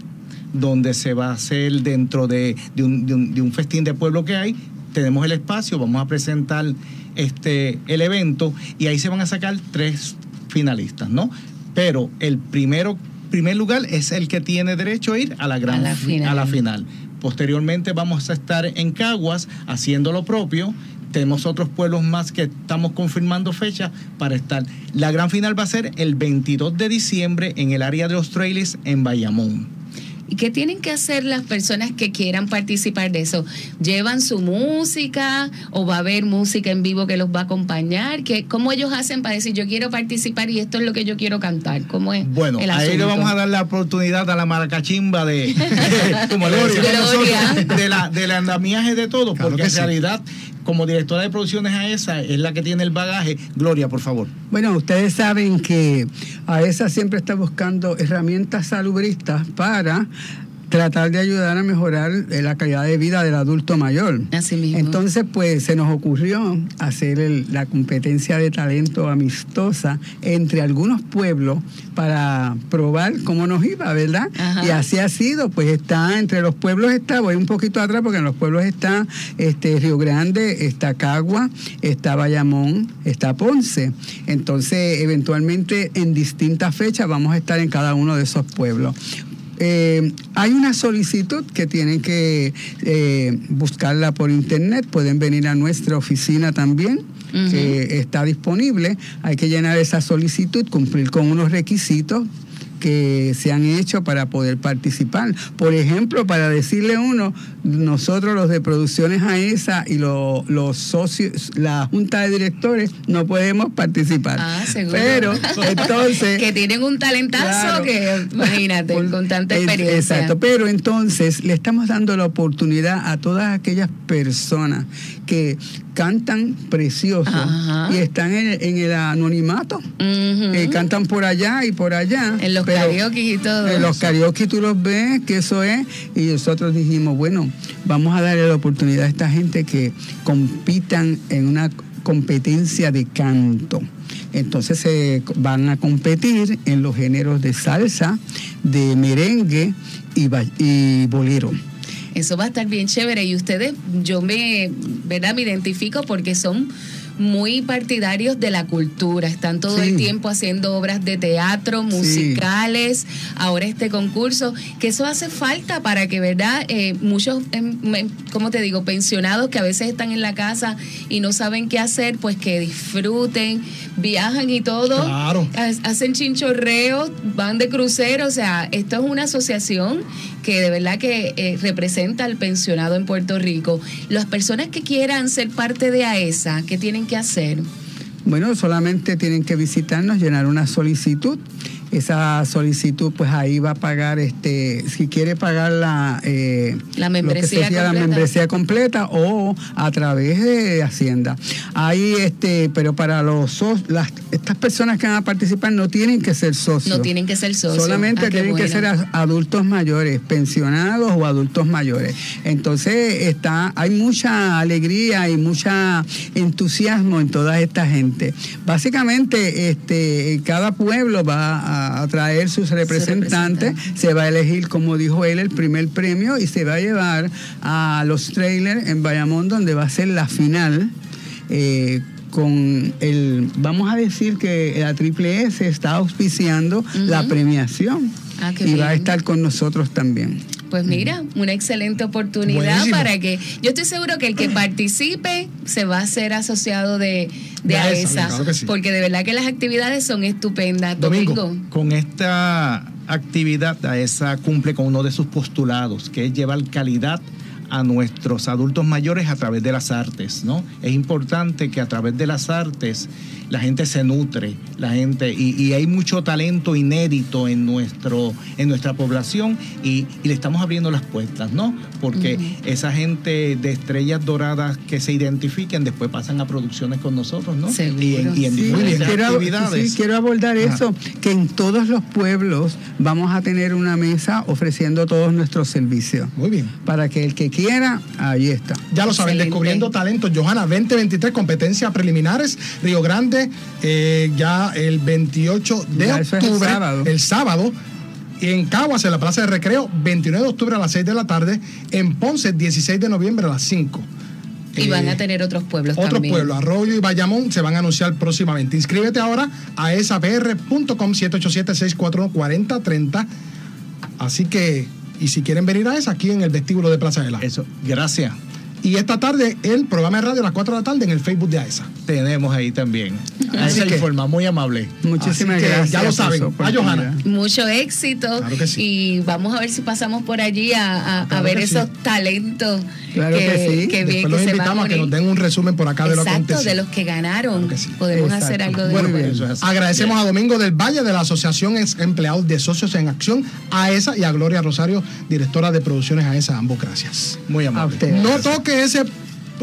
S8: donde se va a hacer dentro de, de un, de un- de un festín de pueblo que hay. Tenemos el espacio, vamos a presentar este, el evento y ahí se van a sacar tres finalistas, ¿no? Pero el primero, primer lugar es el que tiene derecho a ir a la gran
S3: A la
S8: fi-
S3: final.
S8: a la final. Posteriormente vamos a estar en Caguas haciendo lo propio. Tenemos otros pueblos más que estamos confirmando fecha para estar. La gran final va a ser el 22 de diciembre en el área de los trailers en Bayamón.
S3: ¿Y qué tienen que hacer las personas que quieran participar de eso? ¿Llevan su música o va a haber música en vivo que los va a acompañar? ¿Qué, ¿Cómo ellos hacen para decir yo quiero participar y esto es lo que yo quiero cantar? ¿Cómo es?
S8: Bueno,
S3: el
S8: ahí le
S3: asunto?
S8: vamos a dar la oportunidad a la maracachimba de, como le decimos nosotros, de la, del andamiaje de todo,
S9: Claro
S8: porque
S9: que
S8: en
S9: sí.
S8: realidad, como directora de producciones a esa, es la que tiene el bagaje. Gloria, por favor.
S10: Bueno, ustedes saben que AESA siempre está buscando herramientas salubristas para tratar de ayudar a mejorar eh, la calidad de vida del adulto mayor.
S3: Así mismo.
S10: Entonces, pues se nos ocurrió hacer el- la competencia de talento amistosa entre algunos pueblos para probar cómo nos iba, ¿verdad?
S3: Ajá.
S10: Y así ha sido, pues está entre los pueblos está, voy un poquito atrás porque en los pueblos está este Río Grande, está Cagua, está Bayamón, está Ponce. Entonces, eventualmente en distintas fechas vamos a estar en cada uno de esos pueblos. Eh, hay una solicitud que tienen que eh, buscarla por internet, pueden venir a nuestra oficina también, que está disponible. Hay que llenar esa solicitud, cumplir con unos requisitos que se han hecho para poder participar. Por ejemplo, para decirle uno, nosotros los de producciones AESA y lo- los socios, la junta de directores, no podemos participar.
S3: Ah, seguro.
S10: Pero entonces...
S3: que tienen un talentazo
S10: Claro.
S3: que, imagínate, con tanta
S10: Es-
S3: experiencia.
S10: Exacto, pero entonces le estamos dando la oportunidad a todas aquellas personas que cantan precioso
S3: Ajá.
S10: y están en, en el anonimato, eh, cantan por allá y por allá.
S3: en los karaoke y todo.
S10: En los karaoke tú los ves, que eso es, y nosotros dijimos, bueno, vamos a darle la oportunidad a esta gente que compitan en una competencia de canto. Entonces se van a competir en los géneros de salsa, de merengue y bolero.
S3: Eso va a estar bien chévere y ustedes, yo me, ¿verdad? Me identifico porque son muy partidarios de la cultura, están todo
S10: Sí.
S3: el tiempo haciendo obras de teatro, musicales, ahora este concurso, que eso hace falta para que, ¿verdad? Eh, muchos, em, ¿cómo te digo? Pensionados que a veces están en la casa y no saben qué hacer, pues que disfruten, viajan y todo,
S2: Claro.
S3: ha- hacen chinchorreos, van de crucero, o sea, esto es una asociación que de verdad que eh, representa al pensionado en Puerto Rico. Las personas que quieran ser parte de AESA, ¿qué tienen que hacer?
S10: Bueno, solamente tienen que visitarnos, llenar una solicitud. Esa solicitud, pues ahí va a pagar, este, si quiere pagar la, eh,
S3: La
S10: lo que
S3: membresía
S10: la
S3: completa.
S10: membresía completa o a través de Hacienda. Ahí, este, pero para los las, estas personas que van a participar no tienen que ser socios.
S3: No tienen que ser socios.
S10: Solamente
S3: Ah,
S10: tienen que ser adultos mayores, pensionados o adultos mayores. Entonces está, hay mucha alegría y mucha entusiasmo en toda esta gente. Básicamente, este, cada pueblo va a, a traer sus representantes, se va a elegir, como dijo él, el primer premio y se va a llevar a los trailers en Bayamón, donde va a ser la final. eh, con el, vamos a decir que la Triple S está auspiciando la premiación
S3: Ah, qué
S10: y va a estar con nosotros también.
S3: Pues mira, una excelente oportunidad
S10: Buenísimo.
S3: para que yo estoy seguro que el que participe se va a ser asociado de, de
S8: De AESA,
S3: AESA,
S8: claro que sí.
S3: porque de verdad que las actividades son estupendas.
S8: Domingo,
S3: Domingo.
S8: con esta actividad, AESA cumple con uno de sus postulados, que es llevar calidad a nuestros adultos mayores a través de las artes, ¿no? Es importante que a través de las artes la gente se nutre, la gente, y, y hay mucho talento inédito en nuestro, en nuestra población, y, y le estamos abriendo las puertas, ¿no? Porque esa gente de estrellas doradas que se identifiquen después pasan a producciones con nosotros, ¿no? Y en, y en
S10: Sí,
S8: diferentes
S10: quiero,
S8: actividades.
S10: sí, quiero abordar
S8: Ajá.
S10: eso, que en todos los pueblos vamos a tener una mesa ofreciendo todos nuestros servicios.
S2: Muy bien.
S10: Para que el que quiera, ahí está.
S2: Ya lo saben, descubriendo talentos. Johanna, 2023, competencias preliminares. Río Grande, eh, ya el 28 de
S10: Ya, es el
S2: octubre.
S10: sábado.
S2: el sábado. Y en Caguas, en la Plaza de Recreo, 29 de octubre a las 6 de la tarde. En Ponce, 16 de noviembre a las 5.
S3: Y van a tener otros pueblos
S2: Otros
S3: también.
S2: pueblos, Arroyo y Bayamón, se van a anunciar próximamente. Inscríbete ahora a esapr.com 787-641-4030. Así que, y si quieren venir a esa, aquí en el vestíbulo de Plaza de la.
S8: Eso, gracias.
S2: Y esta tarde, el programa de radio a las 4 de la tarde en el Facebook de AESA.
S8: Tenemos ahí también.
S2: Así
S8: Esa
S2: que-
S8: informa, muy amable.
S10: Muchísimas
S2: Así que
S10: gracias.
S2: ya lo saben. A. Johanna.
S3: Mucho éxito. Y vamos a ver si pasamos por allí a, a- a
S2: Claro
S3: ver
S2: que sí.
S3: esos talentos.
S2: Claro que, sí.
S3: que bien
S2: Después
S3: que
S2: los
S3: se
S2: invitamos a que nos den un resumen por acá de lo
S3: Exacto,
S2: acontecido.
S3: de los que ganaron. Podemos hacer algo de
S2: Bueno,
S3: eso.
S2: pues, agradecemos a Domingo del Valle de la Asociación Es- Empleados de Socios en Acción, a esa y a Gloria Rosario, directora de producciones a esa. Ambos gracias.
S8: Muy amable.
S2: No toque ese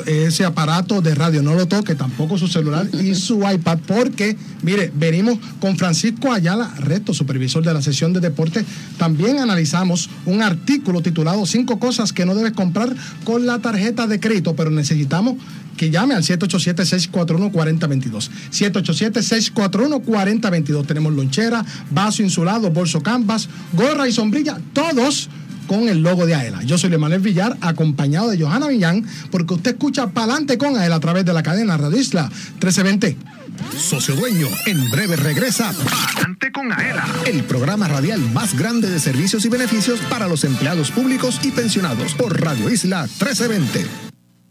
S2: ese aparato de radio, no lo toque, tampoco su celular y su iPad, porque, mire, venimos con Francisco Ayala Reto, supervisor de la sesión de deporte. También analizamos un artículo titulado Cinco cosas que no debes comprar con la tarjeta de crédito, pero necesitamos que llame al 787-641-4022. 787-641-4022. Tenemos lonchera, vaso insulado, bolso canvas, gorra y sombrilla, todos con el logo de AELA. Yo soy Emanuel Villar, acompañado de Johanna Villán, porque usted escucha Palante con AELA a través de la cadena Radio Isla 1320.
S1: Socio Dueño, en breve regresa Palante con Aela, el programa radial más grande de servicios y beneficios para los empleados públicos y pensionados por Radio Isla 1320.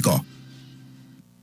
S1: Go.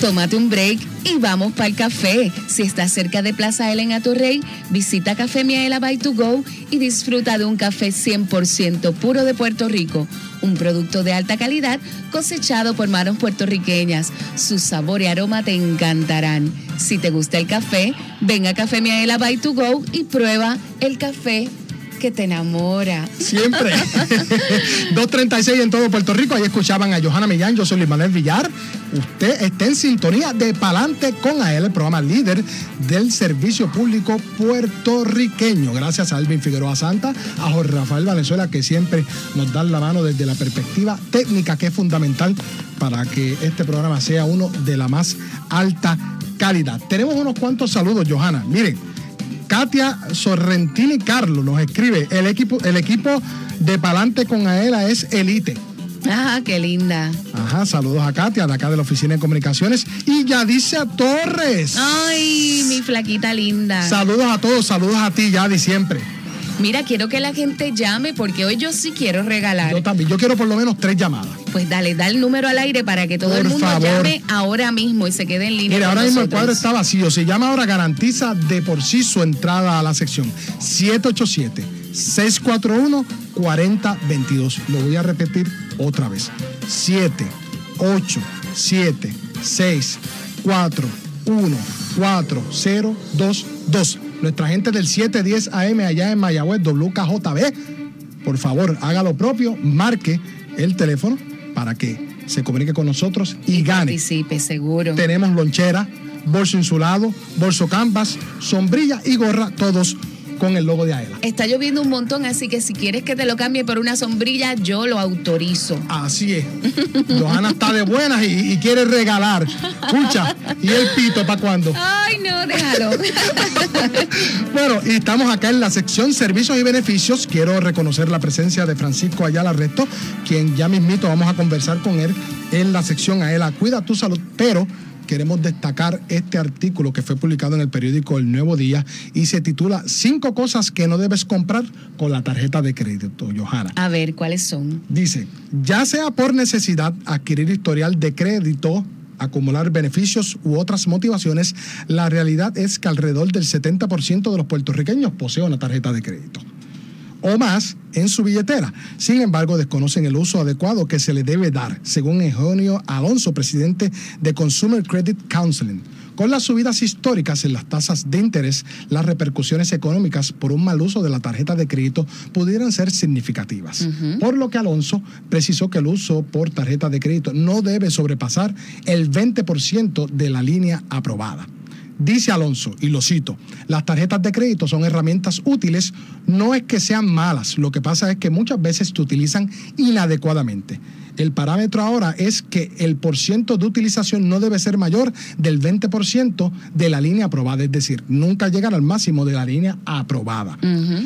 S3: Tómate un break y vamos para el café. Si estás cerca de Plaza Ela en Atorrey, visita Café Miaela by to go y disfruta de un café 100% puro de Puerto Rico. Un producto de alta calidad cosechado por manos puertorriqueñas. Su sabor y aroma te encantarán. Si te gusta el café, ven a Café Miaela by to go y prueba el café que te enamora.
S2: Siempre. 236 en todo Puerto Rico. Ahí escuchaban a Johanna Millán, yo soy Luis Manuel Villar. Usted está en sintonía de Palante con AEL, el programa líder del servicio público puertorriqueño. Gracias a Alvin Figueroa Santa, a Jorge Rafael Valenzuela, que siempre nos dan la mano desde la perspectiva técnica, que es fundamental para que este programa sea uno de la más alta calidad. Tenemos unos cuantos saludos, Johanna. Miren. Katia Sorrentini Carlos nos escribe, el equipo, el equipo de Palante con Aela es elite.
S3: Ah, qué linda.
S2: Ajá, saludos a Katia, de acá de la Oficina de Comunicaciones. Y Yadicia Torres.
S3: Ay, mi flaquita linda.
S2: Saludos a todos, saludos a ti, Yadi, siempre.
S3: Mira, quiero que la gente llame porque hoy yo sí quiero regalar.
S2: Yo también, yo quiero por lo menos tres llamadas.
S3: Pues dale, da el número al aire para que todo
S2: Por
S3: el mundo
S2: favor.
S3: llame ahora mismo y se quede en línea.
S2: Mira, ahora mismo el
S3: nosotros.
S2: cuadro está vacío. Si llama ahora, garantiza de por sí su entrada a la sección. 787-641-4022. Lo voy a repetir otra vez. 7, 8, 7, 6, 4, 1, 4, 0, 2, 2. Nuestra gente del 710 AM allá en Mayagüez, WKJB. Por favor, haga lo propio, marque el teléfono para que se comunique con nosotros y gane.
S3: Participe, seguro.
S2: Tenemos lonchera, bolso insulado, bolso canvas, sombrilla y gorra, todos con el logo de AELA.
S3: Está lloviendo un montón, así que si quieres que te lo cambie por una sombrilla, yo lo autorizo.
S2: Así es. Johanna está de buenas y, y quiere regalar. Escucha, ¿y el pito para cuándo?
S3: Ay, no, déjalo.
S2: Bueno, y estamos acá en la sección servicios y beneficios. Quiero reconocer la presencia de Francisco Ayala Resto, quien ya mismito vamos a conversar con él en la sección AELA. Cuida tu salud, pero queremos destacar este artículo que fue publicado en el periódico El Nuevo Día y se titula Cinco cosas que no debes comprar con la tarjeta de crédito, Johanna.
S3: A ver, ¿cuáles son?
S2: Dice, ya sea por necesidad, adquirir historial de crédito, acumular beneficios u otras motivaciones, la realidad es que alrededor del 70% de los puertorriqueños posee una tarjeta de crédito o más en su billetera. Sin embargo, desconocen el uso adecuado que se le debe dar, según Eugenio Alonso, presidente de Consumer Credit Counseling. Con las subidas históricas en las tasas de interés, las repercusiones económicas por un mal uso de la tarjeta de crédito pudieran ser significativas. Por lo que Alonso precisó que el uso por tarjeta de crédito no debe sobrepasar el 20% de la línea aprobada. Dice Alonso, y lo cito, las tarjetas de crédito son herramientas útiles, no es que sean malas, lo que pasa es que muchas veces se utilizan inadecuadamente. El parámetro ahora es que el porciento de utilización no debe ser mayor del 20% de la línea aprobada, es decir, nunca llegar al máximo de la línea aprobada.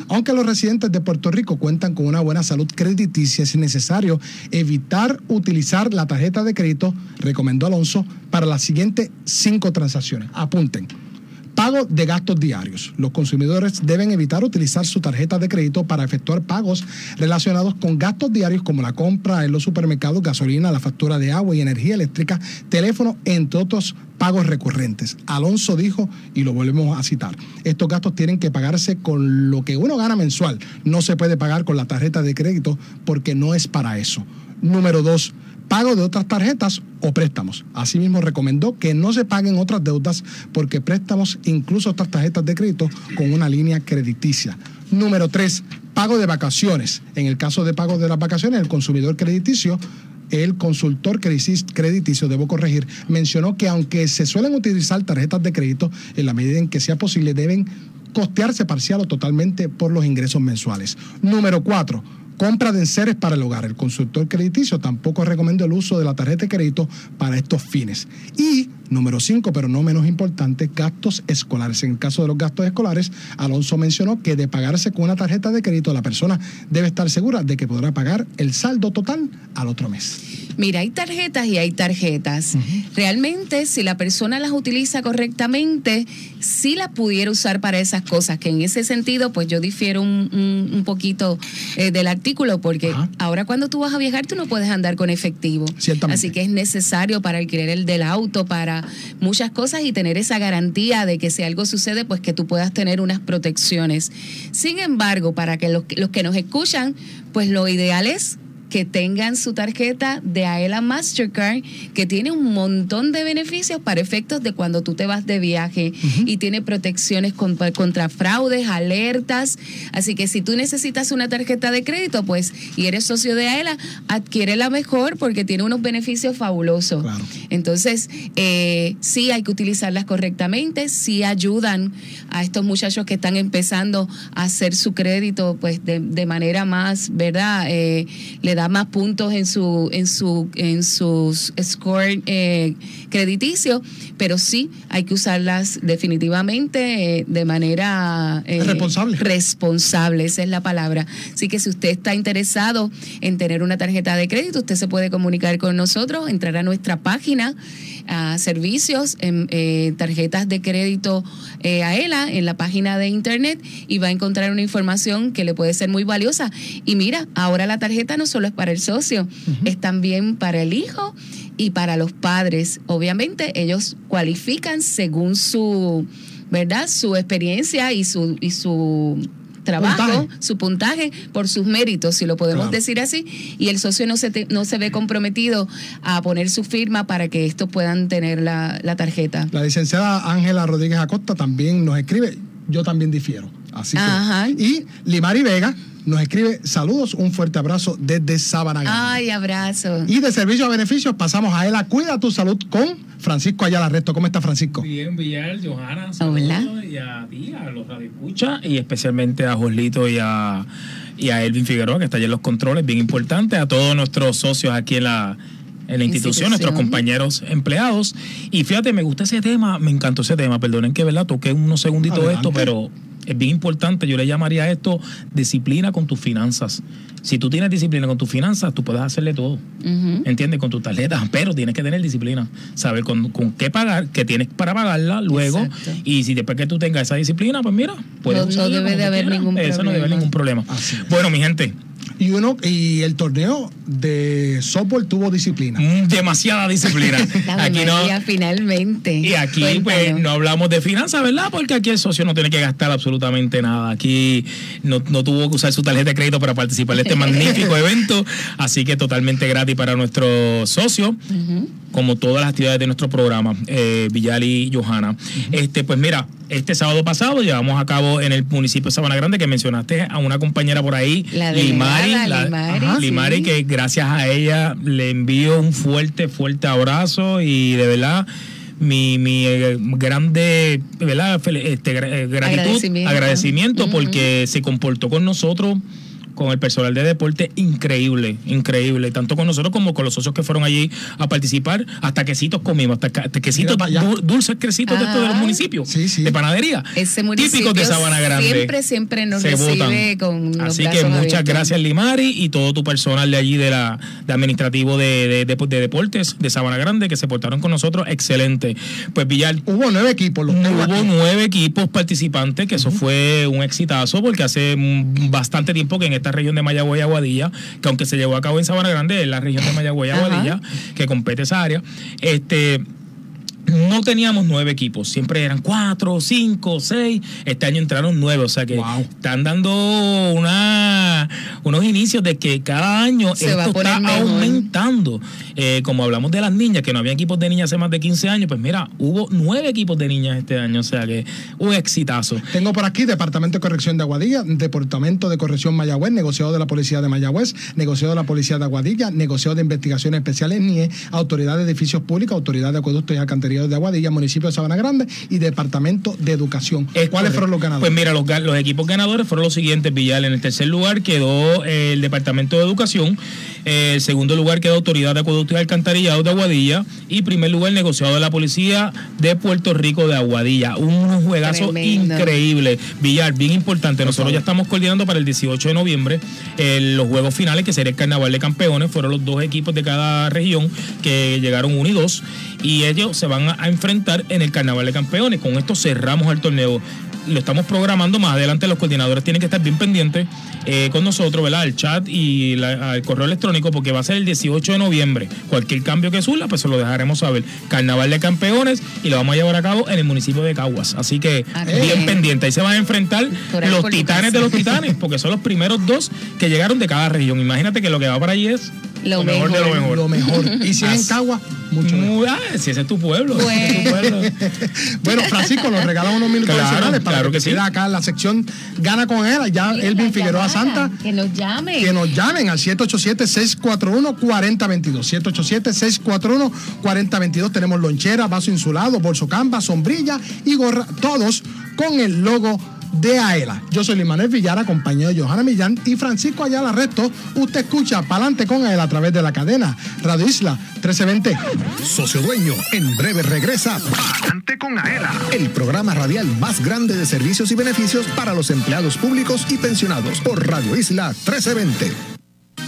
S2: Aunque los residentes de Puerto Rico cuentan con una buena salud crediticia, es necesario evitar utilizar la tarjeta de crédito, recomendó Alonso, para las siguientes cinco transacciones. Apunten. Pago de gastos diarios. Los consumidores deben evitar utilizar su tarjeta de crédito para efectuar pagos relacionados con gastos diarios como la compra en los supermercados, gasolina, la factura de agua y energía eléctrica, teléfono, entre otros pagos recurrentes. Alonso dijo, y lo volvemos a citar, estos gastos tienen que pagarse con lo que uno gana mensual. No se puede pagar con la tarjeta de crédito porque no es para eso. Número dos, pago de otras tarjetas o préstamos. Asimismo, recomendó que no se paguen otras deudas porque préstamos, incluso otras tarjetas de crédito, con una línea crediticia. Número tres, pago de vacaciones. En el caso de pago de las vacaciones, el consumidor crediticio el consultor crediticio, debo corregir, mencionó que aunque se suelen utilizar tarjetas de crédito, en la medida en que sea posible, deben costearse parcial o totalmente por los ingresos mensuales. Número cuatro, compra de enseres para el hogar. El consultor crediticio tampoco recomendó el uso de la tarjeta de crédito para estos fines. Y número cinco, pero no menos importante, gastos escolares. En el caso de los gastos escolares, Alonso mencionó que de pagarse con una tarjeta de crédito, la persona debe estar segura de que podrá pagar el saldo total al otro mes.
S3: Mira, hay tarjetas y hay tarjetas. Realmente, si la persona las utiliza correctamente, sí las pudiera usar para esas cosas, que en ese sentido, pues yo difiero un, un- un poquito eh, del artículo, porque ahora cuando tú vas a viajar, tú no puedes andar con efectivo. Así que es necesario para alquiler el del auto, para muchas cosas y tener esa garantía de que si algo sucede, pues que tú puedas tener unas protecciones. Sin embargo, para que los, los que nos escuchan, pues lo ideal es que tengan su tarjeta de Aela Mastercard, que tiene un montón de beneficios para efectos de cuando tú te vas de viaje y tiene protecciones contra, contra fraudes, alertas. Así que si tú necesitas una tarjeta de crédito, pues, y eres socio de Aela, adquiere la mejor porque tiene unos beneficios fabulosos. Entonces, eh, sí hay que utilizarlas correctamente, sí ayudan a estos muchachos que están empezando a hacer su crédito, pues, de, de manera más, ¿verdad? Eh, le da más puntos en su en su en sus score eh, crediticio, pero sí hay que usarlas definitivamente eh, de manera eh,
S2: Responsable.
S3: responsable, esa es la palabra. Así que si usted está interesado en tener una tarjeta de crédito, usted se puede comunicar con nosotros, entrar a nuestra página a servicios, en, eh, tarjetas de crédito eh, a ELA en la página de internet y va a encontrar una información que le puede ser muy valiosa. Y mira, ahora la tarjeta no solo es para el socio, es también para el hijo y para los padres. Obviamente ellos cualifican según su, ¿verdad? Su experiencia y su y su trabajo,
S2: Puntaje.
S3: su puntaje por sus méritos, si lo podemos
S2: Claro.
S3: decir así, y el socio no se, te- no se ve comprometido a poner su firma para que estos puedan tener la, la tarjeta.
S2: La licenciada Ángela Rodríguez Acosta también nos escribe, yo también difiero. Así que-. Y Limari Vega nos escribe, saludos, un fuerte abrazo desde Sabana Grande".
S3: Ay, abrazo.
S2: Y de servicio a beneficios pasamos a Ela Cuida tu Salud con Francisco Ayala Resto. ¿Cómo está Francisco?
S11: Bien, Villar, Johanna,
S3: Hola.
S11: saludos y a ti, a los radioescuchas y especialmente a Joslito y a, y a Elvin Figueroa, que está allá en los controles, bien importante, a todos nuestros socios aquí en la, en la institución,
S3: Institución.
S11: nuestros compañeros empleados. Y fíjate, me gusta ese tema, me encantó ese tema, perdonen que verdad toqué unos segunditos
S2: Adelante.
S11: esto, pero es bien importante, yo le llamaría a esto disciplina con tus finanzas. Si tú tienes disciplina con tus finanzas, tú puedes hacerle todo.
S3: Ujú.
S11: ¿entiendes? Con tu tarjeta, pero tienes que tener disciplina, saber con, con qué pagar, qué tienes para pagarla luego,
S3: Exacto.
S11: y si después que tú tengas esa disciplina, pues mira, puedes
S3: No- no debe de haber
S11: quieras.
S3: ningún
S11: Eso no debe haber ningún problema. Bueno, mi gente,
S2: Y uno y el torneo de softball tuvo disciplina.
S11: mm, demasiada disciplina.
S3: La
S11: aquí no,
S3: finalmente.
S11: y aquí pues no hablamos de finanzas, ¿verdad? Porque aquí el socio no tiene que gastar absolutamente nada. Aquí no, no tuvo que usar su tarjeta de crédito para participar de este magnífico evento, así que totalmente gratis para nuestro socio. Como todas las actividades de nuestro programa, eh, Villar y Johanna. Este, pues mira, este sábado pasado llevamos a cabo en el municipio de Sabana Grande, que mencionaste a una compañera por ahí,
S3: La
S11: Limari,
S3: delegada,
S11: la-
S3: Limari,
S11: Ajá.
S3: sí.
S11: Limari, que gracias a ella le envío un fuerte, fuerte abrazo y de verdad mi, mi eh, grande ¿verdad? Fel- este, eh, gratitud,
S3: Agradecimiento.
S11: porque se comportó con nosotros con el personal de deporte increíble, increíble, tanto con nosotros como con los socios que fueron allí a participar, hasta quesitos comimos, hasta, quesitos dulces cresitos de estos de los
S3: Ajá.
S11: municipios, de panadería,
S3: Ese municipio
S11: típicos de Sabana Grande.
S3: siempre, siempre nos
S11: se
S3: recibe
S11: votan.
S3: con los
S11: Así que muchas
S3: abiertos.
S11: gracias Limari y todo tu personal de allí de la de administrativo de, de- de- de deportes de Sabana Grande que se portaron con nosotros excelente. Pues Villar
S2: hubo nueve equipos, los
S11: hubo
S2: aquí.
S11: nueve equipos participantes que eso fue un exitazo porque hace bastante tiempo que en esta región de Mayagüey y Aguadilla, que aunque se llevó a cabo en Sabana Grande, es la región de y
S3: Ajá.
S11: Aguadilla que compete esa área, este no teníamos nueve equipos, siempre eran cuatro, cinco, seis. Este año entraron nueve, o sea que están dando una, unos inicios de que cada año
S3: Se va a
S11: esto está
S3: mejor.
S11: aumentando. Eh, como hablamos de las niñas, que no había equipos de niñas hace más de 15 años, pues mira, hubo nueve equipos de niñas este año, o sea que un exitazo.
S2: Tengo por aquí Departamento de Corrección de Aguadilla, Departamento de Corrección Mayagüez, negociado de la Policía de Mayagüez, negociado de la Policía de Aguadilla, negociado de Investigaciones Especiales NIE, Autoridad de Edificios Públicos, Autoridad de Acueductos y Alcantarillados de Aguadilla, Municipio de Sabana Grande y Departamento de Educación. ¿Cuáles fueron los ganadores?
S11: Pues mira, los, los equipos ganadores fueron los siguientes, Villal. En el tercer lugar quedó eh, el Departamento de Educación. Eh, el segundo lugar quedó Autoridad de Acueductos y Alcantarillados de Aguadilla. Y primer lugar, negociado de la Policía de Puerto Rico de Aguadilla. Un juegazo
S3: Tremendo.
S11: increíble. Villar, bien importante. Nosotros ya estamos coordinando para el 18 de noviembre eh, los juegos finales, que sería el Carnaval de Campeones. Fueron los dos equipos de cada región que llegaron uno y dos. Y ellos se van a, a enfrentar en el Carnaval de Campeones. Con esto cerramos el torneo. Lo estamos programando más adelante. Los coordinadores tienen que estar bien pendientes eh, con nosotros, ¿verdad? El chat y la- el correo electrónico, porque va a ser el 18 de noviembre. Cualquier cambio que surja, pues se lo dejaremos saber. Carnaval de Campeones y lo vamos a llevar a cabo en el municipio de Caguas. Así que bien
S3: bien.
S11: pendiente. Ahí se van a enfrentar los titanes de los titanes, porque son los primeros dos que llegaron de cada región. Imagínate que lo que va para allí es
S3: Lo
S11: mejor de lo
S3: mejor.
S11: mejor.
S2: Lo mejor. Y si es en Cagua, mucho
S11: Muy- ah, si ese es tu pueblo. ese es tu pueblo.
S2: Bueno, Francisco, nos regala unos minutos
S11: Claro,
S2: adicionales para
S11: claro
S2: que,
S11: que sí.
S2: acá en la sección Gana con él. Ya Elvin Figueroa Santa.
S3: Que nos llamen.
S2: Que nos llamen al 787-641-4022. 787-641-4022. Tenemos lonchera, vaso insulado, bolso camba, sombrilla y gorra. Todos con el logo de AELA. Yo soy Limanel Villar, acompañado de Johanna Millán y Francisco Ayala Resto. Usted escucha Palante con AELA a través de la cadena Radio Isla 1320.
S1: Socio Dueño, en breve regresa Palante con Aela, el programa radial más grande de servicios y beneficios para los empleados públicos y pensionados por Radio Isla 1320.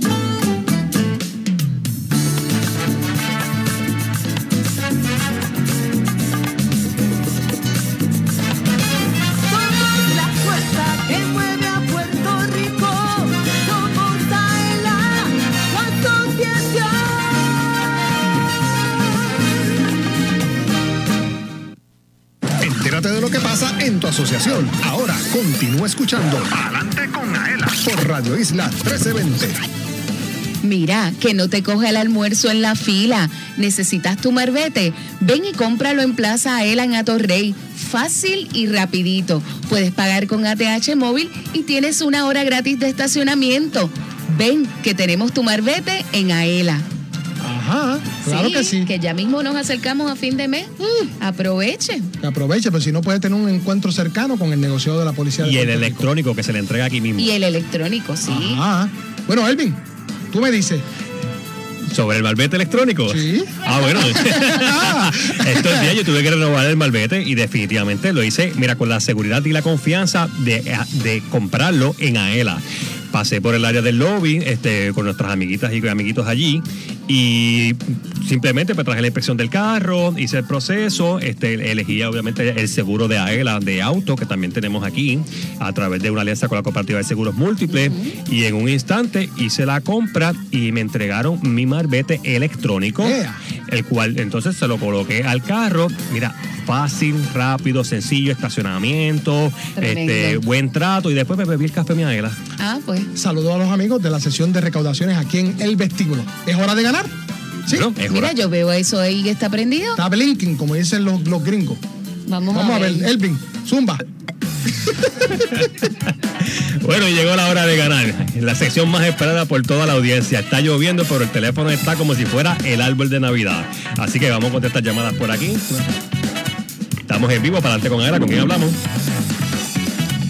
S12: Vamos la puerta que mueve a Puerto Rico. No por Taela, con conciencia.
S1: Entérate de lo que pasa en tu asociación. Ahora continúa escuchando. Adelante con Aela por Radio Isla 1320.
S3: Mira, que no te coge el almuerzo en la fila. ¿Necesitas tu marbete? Ven y cómpralo en Plaza Aela en Atorrey. Fácil y rapidito. Puedes pagar con ATH móvil y tienes una hora gratis de estacionamiento. Ven, que tenemos tu marbete en Aela.
S2: Ajá, claro que sí.
S3: Que ya mismo nos acercamos a fin de mes. Aproveche.
S2: Que aproveche, pero si no puede tener un encuentro cercano con el negociado de la policía. de
S4: Y el
S2: Puerto Rico.
S4: electrónico que se le entrega aquí mismo.
S3: Y el electrónico, sí.
S2: Ajá. Bueno, Elvin, tú me dices.
S4: ¿Sobre el malvete electrónico?
S2: Sí.
S4: Ah, bueno. Estos días yo tuve que renovar el malvete y definitivamente lo hice, mira, con la seguridad y la confianza de, de comprarlo en Aela. Pasé por el área del lobby este, con nuestras amiguitas y amiguitos allí y simplemente pues, traje la inspección del carro, hice el proceso, este, elegí obviamente el seguro de AELA de auto que también tenemos aquí a través de una alianza con la cooperativa de seguros múltiples y en un instante hice la compra y me entregaron mi marbete electrónico, el cual entonces se lo coloqué al carro. Mira, fácil, rápido, sencillo, estacionamiento, este, buen trato y después me bebí el café mi Aela.
S3: Ah, pues.
S2: Saludos a los amigos de la sesión de recaudaciones aquí en el vestíbulo. ¿Es hora de ganar? Sí.
S3: Mira, yo veo eso ahí que está prendido.
S2: Está blinking, como dicen los, los gringos.
S3: Vamos,
S2: Vamos a ver, Elvin, zumba.
S4: Bueno, y llegó la hora de ganar. La sección más esperada por toda la audiencia. Está lloviendo, pero el teléfono está como si fuera el árbol de Navidad. Así que vamos a contestar llamadas por aquí. Estamos en vivo, para adelante con Aela. ¿Con quién hablamos?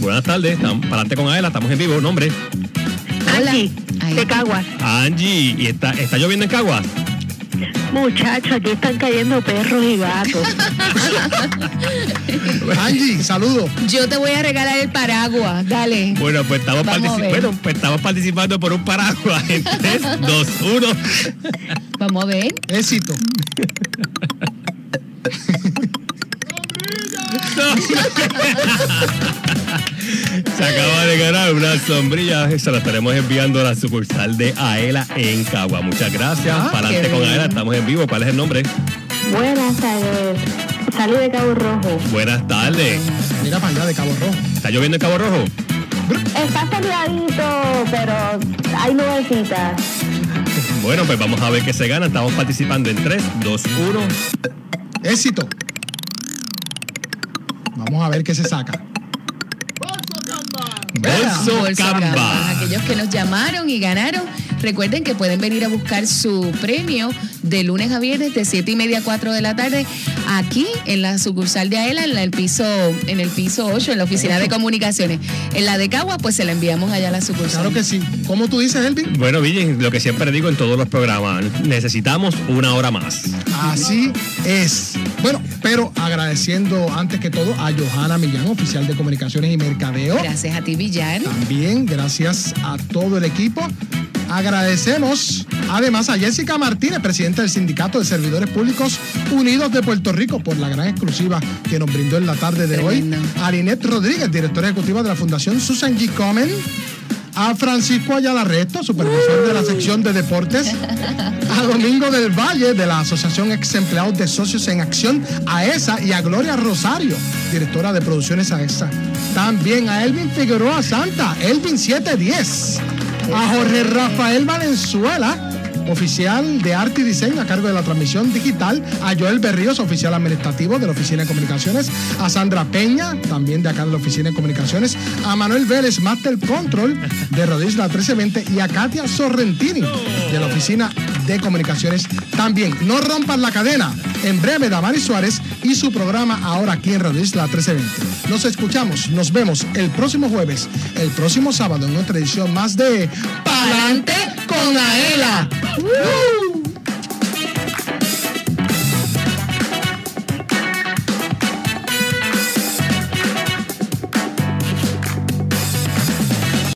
S4: Buenas tardes, estamos para adelante con Aela, estamos en vivo, nombre.
S3: Angie,
S7: de Caguas.
S4: Angie, ¿y está, está lloviendo en Cagua?
S7: Muchachos, aquí están cayendo perros y gatos.
S2: Angie, saludos.
S3: Yo te voy a regalar el paraguas, dale.
S4: Bueno, pues estamos,
S3: Vamos a
S4: partici-
S3: ver.
S4: bueno, pues estamos participando por un paraguas en 3, 2, 1.
S3: Vamos a ver.
S2: Éxito.
S4: Se acaba de ganar una sombrilla. Se la estaremos enviando a la sucursal de Aela en Cagua. Muchas gracias.
S7: Ah,
S4: Para adelante con. Aela, estamos en vivo. ¿Cuál es el nombre?
S7: Buenas tardes. Salí de Cabo Rojo.
S4: Buenas tardes.
S2: Mira para allá de Cabo Rojo.
S4: ¿Está lloviendo en Cabo Rojo?
S7: Está soleadito, pero hay nubecitas.
S4: Bueno, pues vamos a ver qué se gana. Estamos participando en 3, 2, 1.
S2: Éxito. Vamos a ver qué se saca.
S4: Bolso
S3: Bolso
S4: Camba.
S3: Camba. Aquellos que nos llamaron y ganaron, recuerden que pueden venir a buscar su premio de lunes a viernes de 7 y media a 4 de la tarde aquí en la sucursal de Aela, en el piso, en el piso 8, en la oficina de comunicaciones. En la de Cagua, pues se la enviamos allá a la sucursal.
S2: Claro que sí. ¿Cómo tú dices, Elvin?
S4: Bueno, Ville, lo que siempre digo en todos los programas, necesitamos una hora más.
S2: Así es. Bueno, pero agradeciendo antes que todo a Johanna Millán, oficial de comunicaciones y mercadeo.
S3: Gracias a ti, Villar.
S2: También gracias a todo el equipo. Agradecemos además a Jessica Martínez, presidenta del Sindicato de Servidores Públicos Unidos de Puerto Rico, por la gran exclusiva que nos brindó en la tarde de hoy. A Linet Rodríguez, directora ejecutiva de la Fundación Susan G. Komen. A Francisco Ayala Resto, supervisor de la sección de deportes. A Domingo del Valle, de la Asociación Ex Empleados de Socios en Acción, AESA. Y a Gloria Rosario, directora de producciones AESA. También a Elvin Figueroa Santa, Elvin 710. A Jorge Rafael Valenzuela, oficial de arte y diseño a cargo de la transmisión digital, a Joel Berríos, oficial administrativo de la Oficina de Comunicaciones, a Sandra Peña, también de acá de la Oficina de Comunicaciones, a Manuel Vélez, Master Control de Rodisla 1320 y a Katia Sorrentini de la Oficina de Comunicaciones también. No rompan la cadena. En breve, Damari Suárez y su programa ahora aquí en Radio Isla 1320. Nos escuchamos, nos vemos el próximo jueves, el próximo sábado en otra edición más de Palante con Aela. ¡Woo!